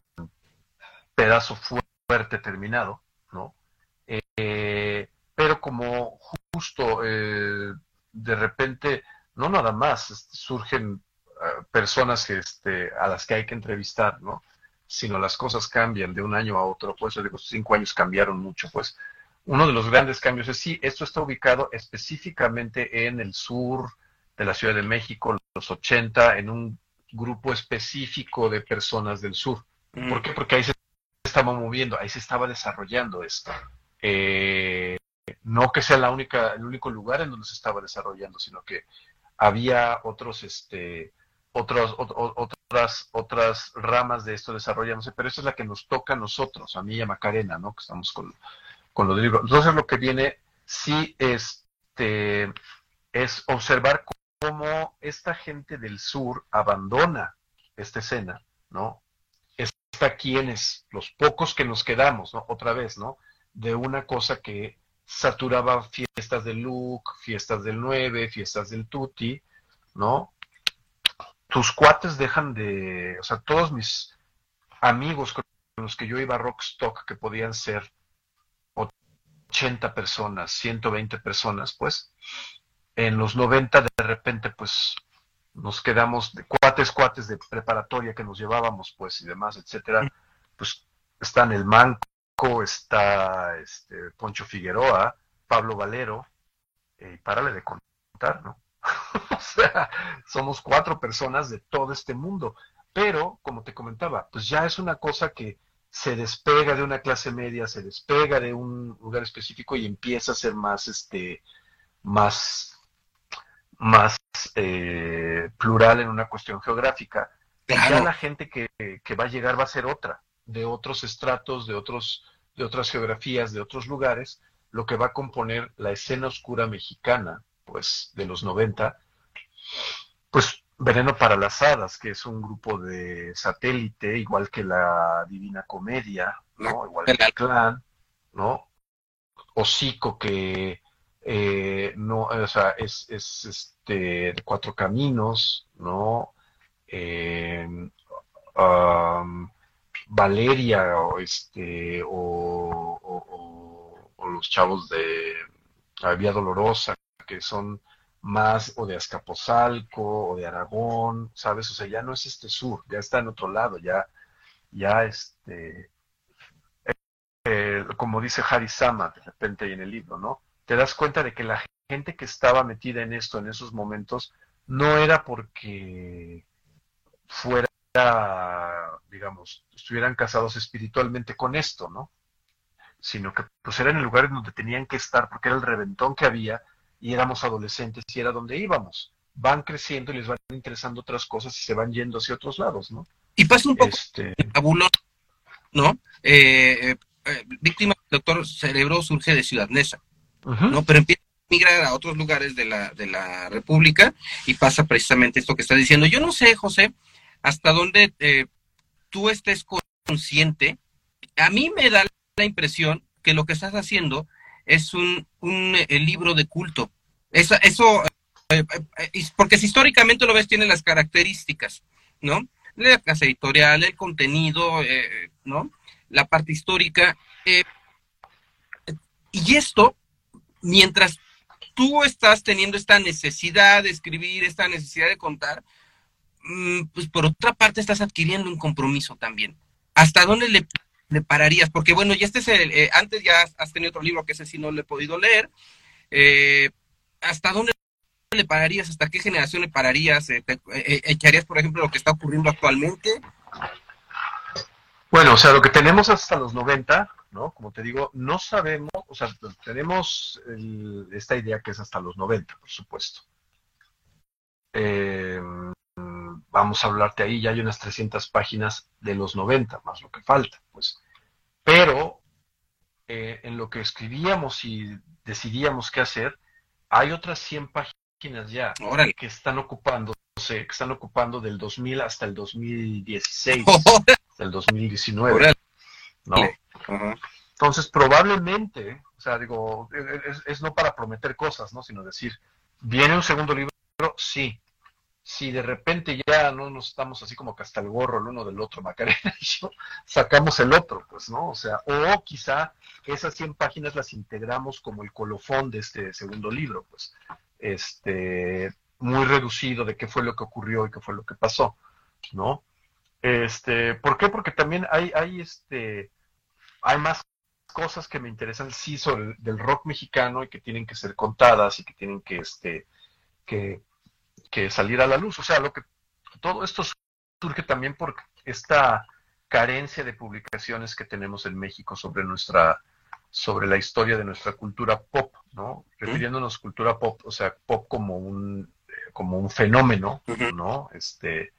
pedazo fuerte terminado, ¿no? Eh, pero como justo eh, de repente, no nada más, este, surgen eh, personas que, este, a las que hay que entrevistar, ¿no? Sino las cosas cambian de un año a otro, pues digo, cinco años cambiaron mucho, pues uno de los grandes cambios es sí, esto está ubicado específicamente en el sur de la Ciudad de México, los 80, en un grupo específico de personas del sur. ¿Por qué? Porque ahí se estaba moviendo, ahí se estaba desarrollando esto. Eh, no que sea la única, el único lugar en donde se estaba desarrollando, sino que había otros, este, otros, otras, otras ramas de esto desarrollándose, pero esa es la que nos toca a nosotros, a mí y a Macarena, ¿no? Que estamos con, con los. Entonces lo que viene sí este, es observar cómo esta gente del sur abandona esta escena, ¿no? Está quienes, los pocos que nos quedamos, ¿no? Otra vez, ¿no? De una cosa que saturaba fiestas del Luke, fiestas del 9, fiestas del Tutti, ¿no? Tus cuates dejan de, o sea, todos mis amigos con los que yo iba a Rockstock, que podían ser 80 personas, 120 personas, pues, en los 90 de repente, pues, nos quedamos de cuates, cuates de preparatoria que nos llevábamos, pues, y demás, etcétera, pues, están el Manco, está este, Poncho Figueroa, Pablo Valero, y párale de contar, ¿no? o sea, somos cuatro personas de todo este mundo, pero, como te comentaba, pues ya es una cosa que se despega de una clase media, se despega de un lugar específico y empieza a ser más, este, más, más eh, plural en una cuestión geográfica. Ya la gente que, que, va a llegar va a ser otra, de otros estratos, de otros, de otras geografías, de otros lugares, lo que va a componer la escena oscura mexicana, pues, de los 90, pues Veneno para las Hadas, que es un grupo de satélite, igual que la Divina Comedia, ¿no? Igual que el Clan, ¿no? Hocico que eh, no, o sea, es, es este de cuatro caminos, ¿no? Eh, Valeria o este o, o, los chavos de Vía Dolorosa, que son más o de Azcapotzalco o de Aragón, ¿sabes? O sea, ya no es este sur, ya está en otro lado, ya, ya este, eh, como dice Harry Sama de repente ahí en el libro, ¿no? Te das cuenta de que la gente que estaba metida en esto en esos momentos no era porque fuera, digamos, estuvieran casados espiritualmente con esto, ¿no? Sino que pues eran en lugares donde tenían que estar porque era el reventón que había y éramos adolescentes y era donde íbamos. Van creciendo y les van interesando otras cosas y se van yendo hacia otros lados, ¿no? Y pasa un poco este... ¿no? Eh, eh, víctima del doctor Cerebro surge de Ciudad Neza, ¿no? Pero empieza a migrar a otros lugares de la, de la República y pasa precisamente esto que está diciendo. Yo no sé, José, hasta dónde eh, tú estés consciente. A mí me da la impresión que lo que estás haciendo es un, un eh, libro de culto. Eso, eso eh, eh, porque si históricamente lo ves, tiene las características, ¿no? La casa editorial, el contenido, ¿no? La parte histórica. y esto, mientras tú estás teniendo esta necesidad de escribir, esta necesidad de contar, mm, pues por otra parte estás adquiriendo un compromiso también. ¿Hasta dónde le le pararías? Porque bueno, ya este es el, eh, antes ya has tenido otro libro que ese sí no le he podido leer. Eh, ¿Hasta dónde le pararías? ¿Hasta qué generación le pararías? Eh, ¿Echarías, por ejemplo, lo que está ocurriendo actualmente? Bueno, o sea, lo que tenemos hasta los 90, ¿no? Como te digo, no sabemos, o sea, tenemos esta idea que es hasta los 90, por supuesto. Vamos a hablarte ahí, ya hay unas 300 páginas de los 90, más lo que falta, pues. Pero eh, en lo que escribíamos y decidíamos qué hacer, hay otras 100 páginas ya que están ocupando que están ocupando del 2000 hasta el 2016, hasta el 2019. ¿no? Entonces, probablemente, o sea, digo, es, no para prometer cosas, ¿no? Sino decir, ¿viene un segundo libro? Sí. Si de repente ya no nos estamos así como hasta el gorro el uno del otro, Macarena y yo, sacamos el otro, pues, ¿no? O sea, o quizá esas 100 páginas las integramos como el colofón de este segundo libro, pues, este, muy reducido de qué fue lo que ocurrió y qué fue lo que pasó, ¿no? Este, ¿por qué? Porque también hay, hay este, hay más cosas que me interesan, sí, sobre el, del rock mexicano y que tienen que ser contadas y que tienen que, este, que, que salir a la luz. O sea, lo que todo esto surge también por esta carencia de publicaciones que tenemos en México sobre nuestra sobre la historia de nuestra cultura pop, ¿no? Refiriéndonos cultura pop, o sea, pop como un como un fenómeno, ¿no? Este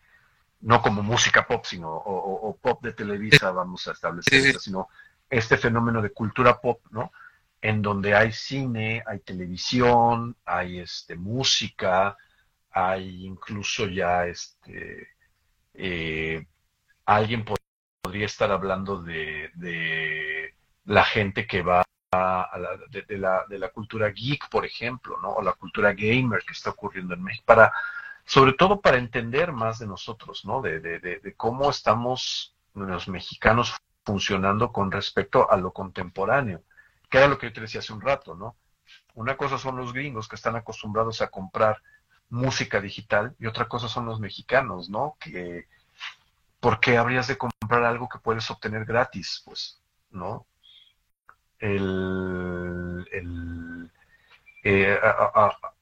no como música pop, sino o, pop de Televisa, vamos a establecer, sino este fenómeno de cultura pop, ¿no? En donde hay cine, hay televisión, hay este, música, hay incluso ya este, eh, alguien podría estar hablando de, la gente que va a la, de, la, de la cultura geek, por ejemplo, ¿no? O la cultura gamer que está ocurriendo en México, para, sobre todo para entender más de nosotros, ¿no? De, de, de cómo estamos los mexicanos funcionando con respecto a lo contemporáneo, que era lo que yo te decía hace un rato, ¿no? Una cosa son los gringos que están acostumbrados a comprar música digital y otra cosa son los mexicanos, ¿no? Que, ¿por qué habrías de comprar algo que puedes obtener gratis? Pues, ¿no? El, eh,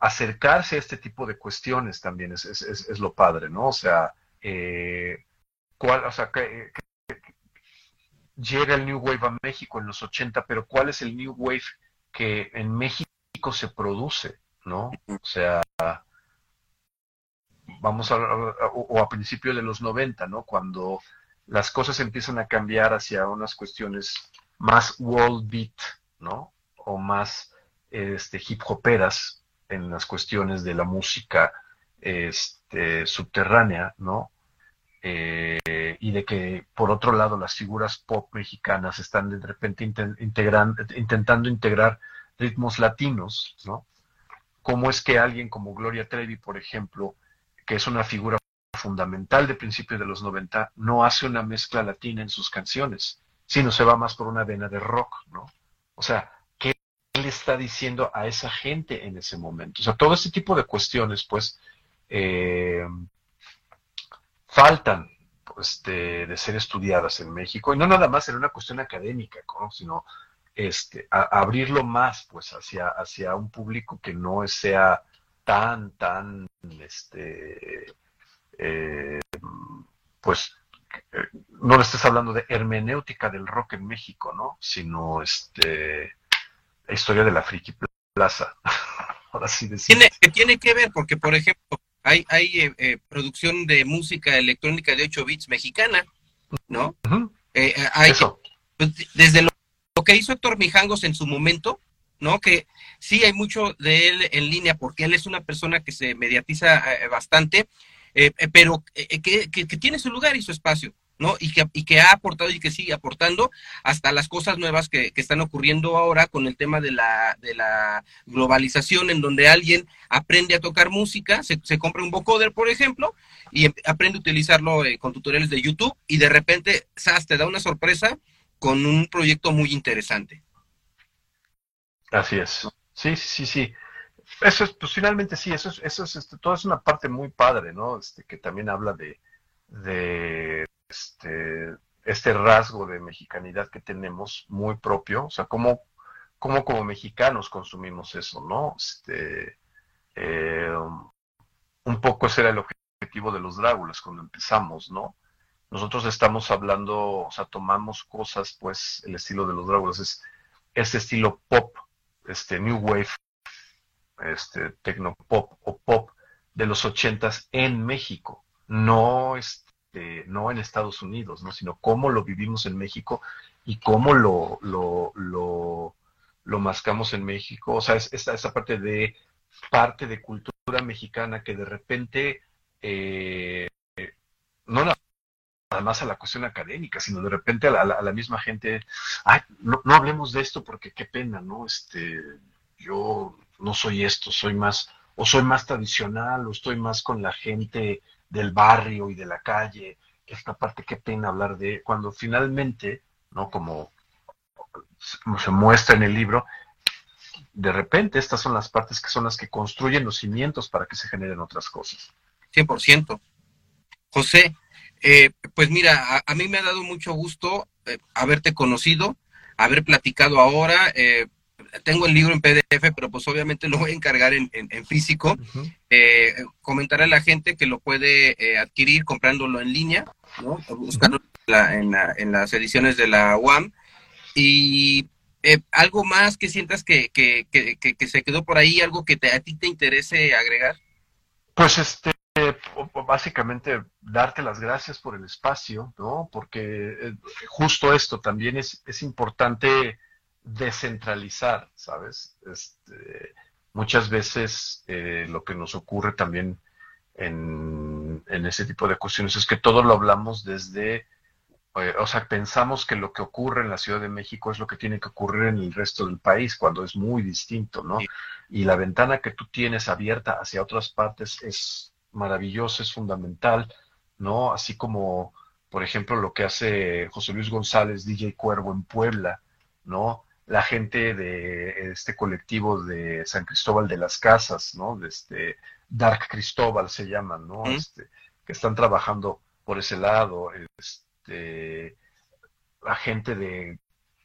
acercarse a este tipo de cuestiones también es, es, lo padre, ¿no? O sea, eh, ¿cuál, o sea, ¿qué, llega el New Wave a México en los 80, pero ¿cuál es el New Wave que en México se produce? ¿No? O sea, vamos a, o a principios de los 90, ¿no? Cuando las cosas empiezan a cambiar hacia unas cuestiones más world beat, ¿no? O más este, hip hoperas en las cuestiones de la música este, subterránea, ¿no? Eh, y de que por otro lado las figuras pop mexicanas están de repente intentando integrar ritmos latinos, ¿no? ¿Cómo es que alguien como Gloria Trevi, por ejemplo, que es una figura fundamental de principios de los 90, no hace una mezcla latina en sus canciones, sino se va más por una vena de rock, ¿no? O sea, ¿qué le está diciendo a esa gente en ese momento? O sea, todo este tipo de cuestiones, pues, eh, faltan pues, de, ser estudiadas en México, y no nada más en una cuestión académica, sino este, abrirlo más pues, hacia, hacia un público que no sea tan, tan, este, eh, pues, no le estés hablando de hermenéutica del rock en México, ¿no? Sino este, la historia de la Friki Plaza. Ahora sí Tiene, que tiene que ver, porque, por ejemplo, hay, hay eh, eh, producción de música electrónica de 8 bits mexicana, ¿no? Eh, hay, pues, desde lo, que hizo Héctor Mijangos en su momento, ¿no? Que sí hay mucho de él en línea porque él es una persona que se mediatiza bastante, pero que, que, tiene su lugar y su espacio. ¿no? Y que, y que ha aportado y que sigue aportando hasta las cosas nuevas que, están ocurriendo ahora con el tema de la, de la globalización, en donde alguien aprende a tocar música, se, compra un vocoder, por ejemplo, y em, aprende a utilizarlo eh, con tutoriales de YouTube, y de repente, SAS te da una sorpresa con un proyecto muy interesante. Así es. Sí, sí, sí. Eso es, pues finalmente sí, eso es, eso es, este, todo es una parte muy padre, ¿no? Este, que también habla de, de este, este rasgo de mexicanidad que tenemos muy propio, o sea, cómo, cómo como mexicanos consumimos eso, ¿no? Este, eh, un poco ese era el objetivo de los Dráculas cuando empezamos, ¿no? Nosotros estamos hablando, o sea, tomamos cosas, pues, el estilo de los Dráculas es este estilo pop, este New Wave, este tecno pop o pop de los ochentas en México, no este no en Estados Unidos, ¿no? sino cómo lo vivimos en México y cómo lo, lo, lo, mascamos en México. O sea, es, esa, esa parte de parte de cultura mexicana que de repente, eh, no nada más a la cuestión académica, sino de repente a la, misma gente, ay, no, no, hablemos de esto porque qué pena, ¿no? Este, yo no soy esto, soy más, o soy más tradicional, o estoy más con la gente del barrio y de la calle. Esta parte, qué pena hablar de, cuando finalmente, ¿no? Como se muestra en el libro, de repente estas son las partes que son las que construyen los cimientos para que se generen otras cosas. 100%. José, eh, pues mira, a, mí me ha dado mucho gusto eh, haberte conocido, haber platicado ahora. Eh, tengo el libro en PDF, pero pues obviamente lo voy a encargar en, físico. comentar a la gente que lo puede adquirir comprándolo en línea, ¿no? buscarlo en, en, las ediciones de la UAM. Y eh, ¿Algo más que sientas que, que, que, se quedó por ahí? ¿Algo que te, a ti te interese agregar? Pues este, básicamente darte las gracias por el espacio, ¿no? Porque eh, justo esto también es, es importante descentralizar, ¿sabes? Este, muchas veces eh, lo que nos ocurre también en, en ese tipo de cuestiones es que todo lo hablamos desde eh, o sea, pensamos que lo que ocurre en la Ciudad de México es lo que tiene que ocurrir en el resto del país, cuando es muy distinto, ¿no? Y la ventana que tú tienes abierta hacia otras partes es maravillosa, es fundamental, ¿no? Así como, por ejemplo, lo que hace José Luis González, DJ Cuervo en Puebla, ¿no? La gente de este colectivo de San Cristóbal de las Casas, ¿no? De este Dark Cristóbal se llaman, ¿no? Este, que están trabajando por ese lado. Este, la gente de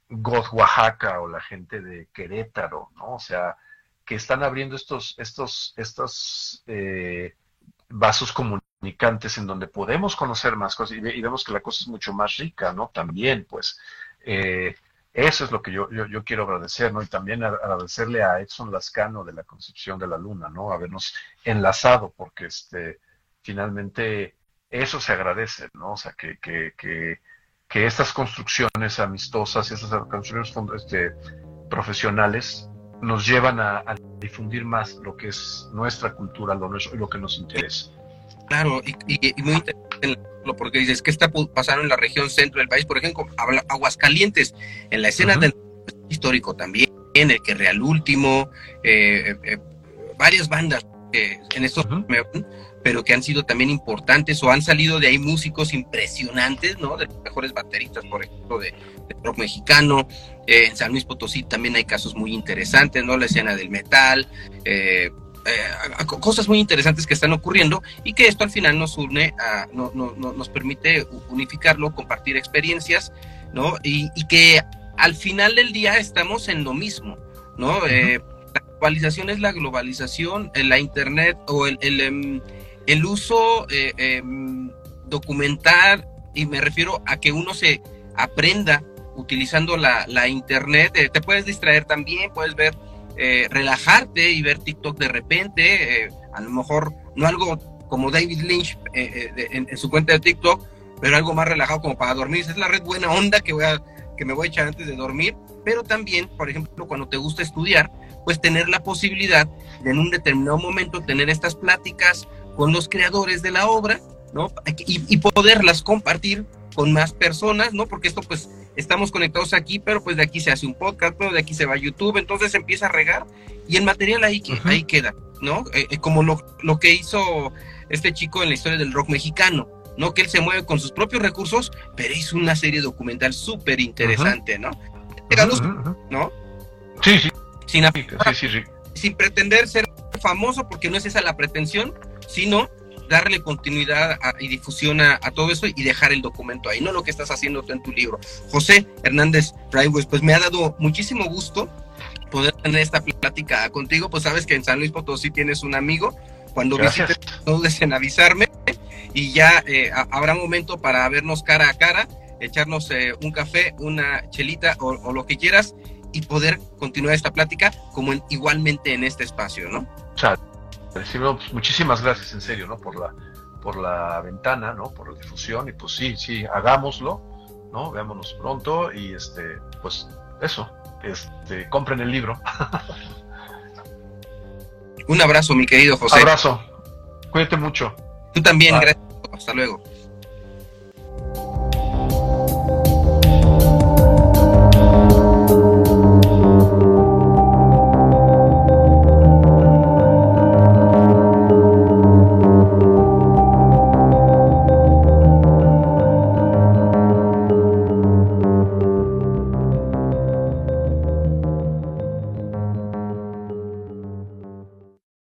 God Oaxaca o la gente de Querétaro, ¿no? O sea, que están abriendo estos, estos, estos eh, vasos comunicantes en donde podemos conocer más cosas y, vemos que la cosa es mucho más rica, ¿no? También, pues, eh, eso es lo que yo, yo, quiero agradecer, ¿no? Y también agradecerle a Edson Lascano de la Concepción de la Luna, ¿no? Habernos enlazado, porque este, finalmente eso se agradece, ¿no? O sea, que, que, que, que estas construcciones amistosas, estas construcciones este, profesionales nos llevan a, difundir más lo que es nuestra cultura, lo, lo que nos interesa. Claro, y, muy interesante porque dices que está pasando en la región centro del país, por ejemplo, Aguascalientes, en la escena del histórico también, el que Real Último, eh, eh, eh, varias bandas en estos pero que han sido también importantes o han salido de ahí músicos impresionantes, ¿no? De los mejores bateristas, por ejemplo, de, rock mexicano. Eh, en San Luis Potosí también hay casos muy interesantes, ¿no? La escena del metal, eh, eh, cosas muy interesantes que están ocurriendo y que esto al final nos une, a, no, no, nos permite unificarlo, compartir experiencias, ¿no? Y, que al final del día estamos en lo mismo, ¿no? la globalización es la globalización, la internet o el, el em, el uso eh, em, documental, y me refiero a que uno se aprenda utilizando la, internet, eh, te puedes distraer también, puedes ver, eh, relajarte y ver TikTok de repente, a lo mejor no algo como David Lynch en, su cuenta de TikTok, pero algo más relajado como para dormir. es la red buena onda que, voy a, que me voy a echar antes de dormir, pero también, por ejemplo, cuando te gusta estudiar, pues tener la posibilidad de en un determinado momento tener estas pláticas con los creadores de la obra, ¿no? Y, poderlas compartir con más personas, ¿no? Porque esto pues estamos conectados aquí, pero pues de aquí se hace un podcast, pero de aquí se va a YouTube, entonces empieza a regar y el material ahí, ahí queda, ¿no? Eh, eh, como lo, lo, que hizo este chico en la historia del rock mexicano, ¿no? Que él se mueve con sus propios recursos, pero hizo una serie documental súper interesante, ¿no? ¿no? Sí, sí. Sin, sin pretender ser famoso, porque no es esa la pretensión, sino darle continuidad y difusión a, todo eso y dejar el documento ahí, no lo que estás haciendo tú en tu libro. José Hernández Raiwes, pues me ha dado muchísimo gusto poder tener esta plática contigo, pues sabes que en San Luis Potosí tienes un amigo, cuando visites no dudes en avisarme y ya eh, habrá momento para vernos cara a cara, echarnos eh, un café, una chelita o, lo que quieras y poder continuar esta plática como igualmente en este espacio, ¿no? Pues, muchísimas gracias en serio, ¿no? Por la, por la ventana, ¿no? Por la difusión y pues sí, sí, hagámoslo, ¿no? Veámonos pronto y este, pues eso, este, compren el libro. Un abrazo, mi querido José. Abrazo. Cuídate mucho. Tú también, gracias. Hasta luego.